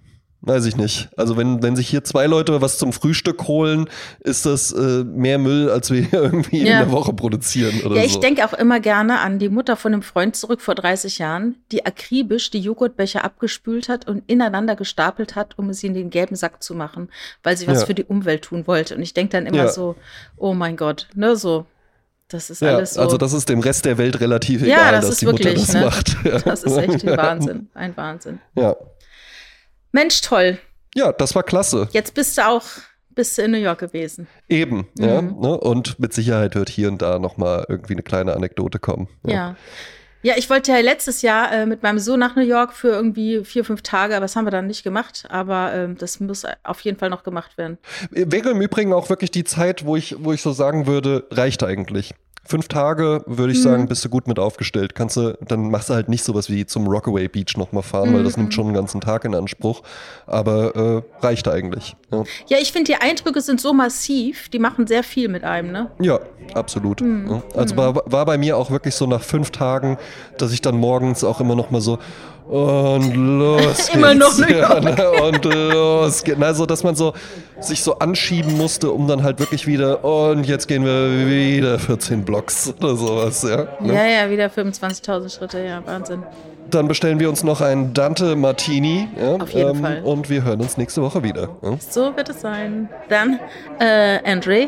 weiß ich nicht. Also wenn, wenn sich hier zwei Leute was zum Frühstück holen, ist das äh, mehr Müll, als wir hier irgendwie Ja. in der Woche produzieren oder Ja, ich so. denke auch immer gerne an die Mutter von einem Freund zurück vor 30 Jahren, die akribisch die Joghurtbecher abgespült hat und ineinander gestapelt hat, um sie in den gelben Sack zu machen, weil sie was Ja. für die Umwelt tun wollte. Und ich denke dann immer Ja. so, oh mein Gott, ne, so. Das ist alles so. also das ist dem Rest der Welt relativ Ja, egal, das dass ist die Mutter wirklich, das ne? macht. Das ist echt ein Wahnsinn, ein Wahnsinn. Ja. Mensch, toll. ja, das war klasse. Jetzt bist du auch, bist du in New York gewesen. Eben, ja. Mhm. Ne? Und mit Sicherheit wird hier und da nochmal irgendwie eine kleine Anekdote kommen. Ja. Ja, ich wollte ja letztes Jahr äh, mit meinem Sohn nach New York für irgendwie vier, fünf Tage, aber das haben wir dann nicht gemacht. Aber ähm, das muss auf jeden Fall noch gemacht werden. Wäre im Übrigen auch wirklich die Zeit, wo ich, wo ich so sagen würde, reicht eigentlich. Fünf Tage, würde ich Mhm. sagen, bist du gut mit aufgestellt. Kannst du, dann machst du halt nicht sowas wie zum Rockaway Beach nochmal fahren, weil das Mhm. nimmt schon einen ganzen Tag in Anspruch. Aber äh, reicht eigentlich. Ja, Ja, ich finde, die Eindrücke sind so massiv, die machen sehr viel mit einem, ne? ja absolut. Mhm. Ja. Also war, war bei mir auch wirklich so nach fünf Tagen, dass ich dann morgens auch immer noch mal so und los Immer noch. New ja, ne? und los geht's. Also, dass man so sich so anschieben musste, um dann halt wirklich wieder und jetzt gehen wir wieder 14 Blocks oder sowas, ja. Ne? Ja, ja, wieder 25.000 Schritte, ja, Wahnsinn. Dann bestellen wir uns noch einen Dante Martini, ja, Auf jeden Fall. und wir hören uns nächste Woche wieder. Ja, So wird es sein. Dann, äh, Andre,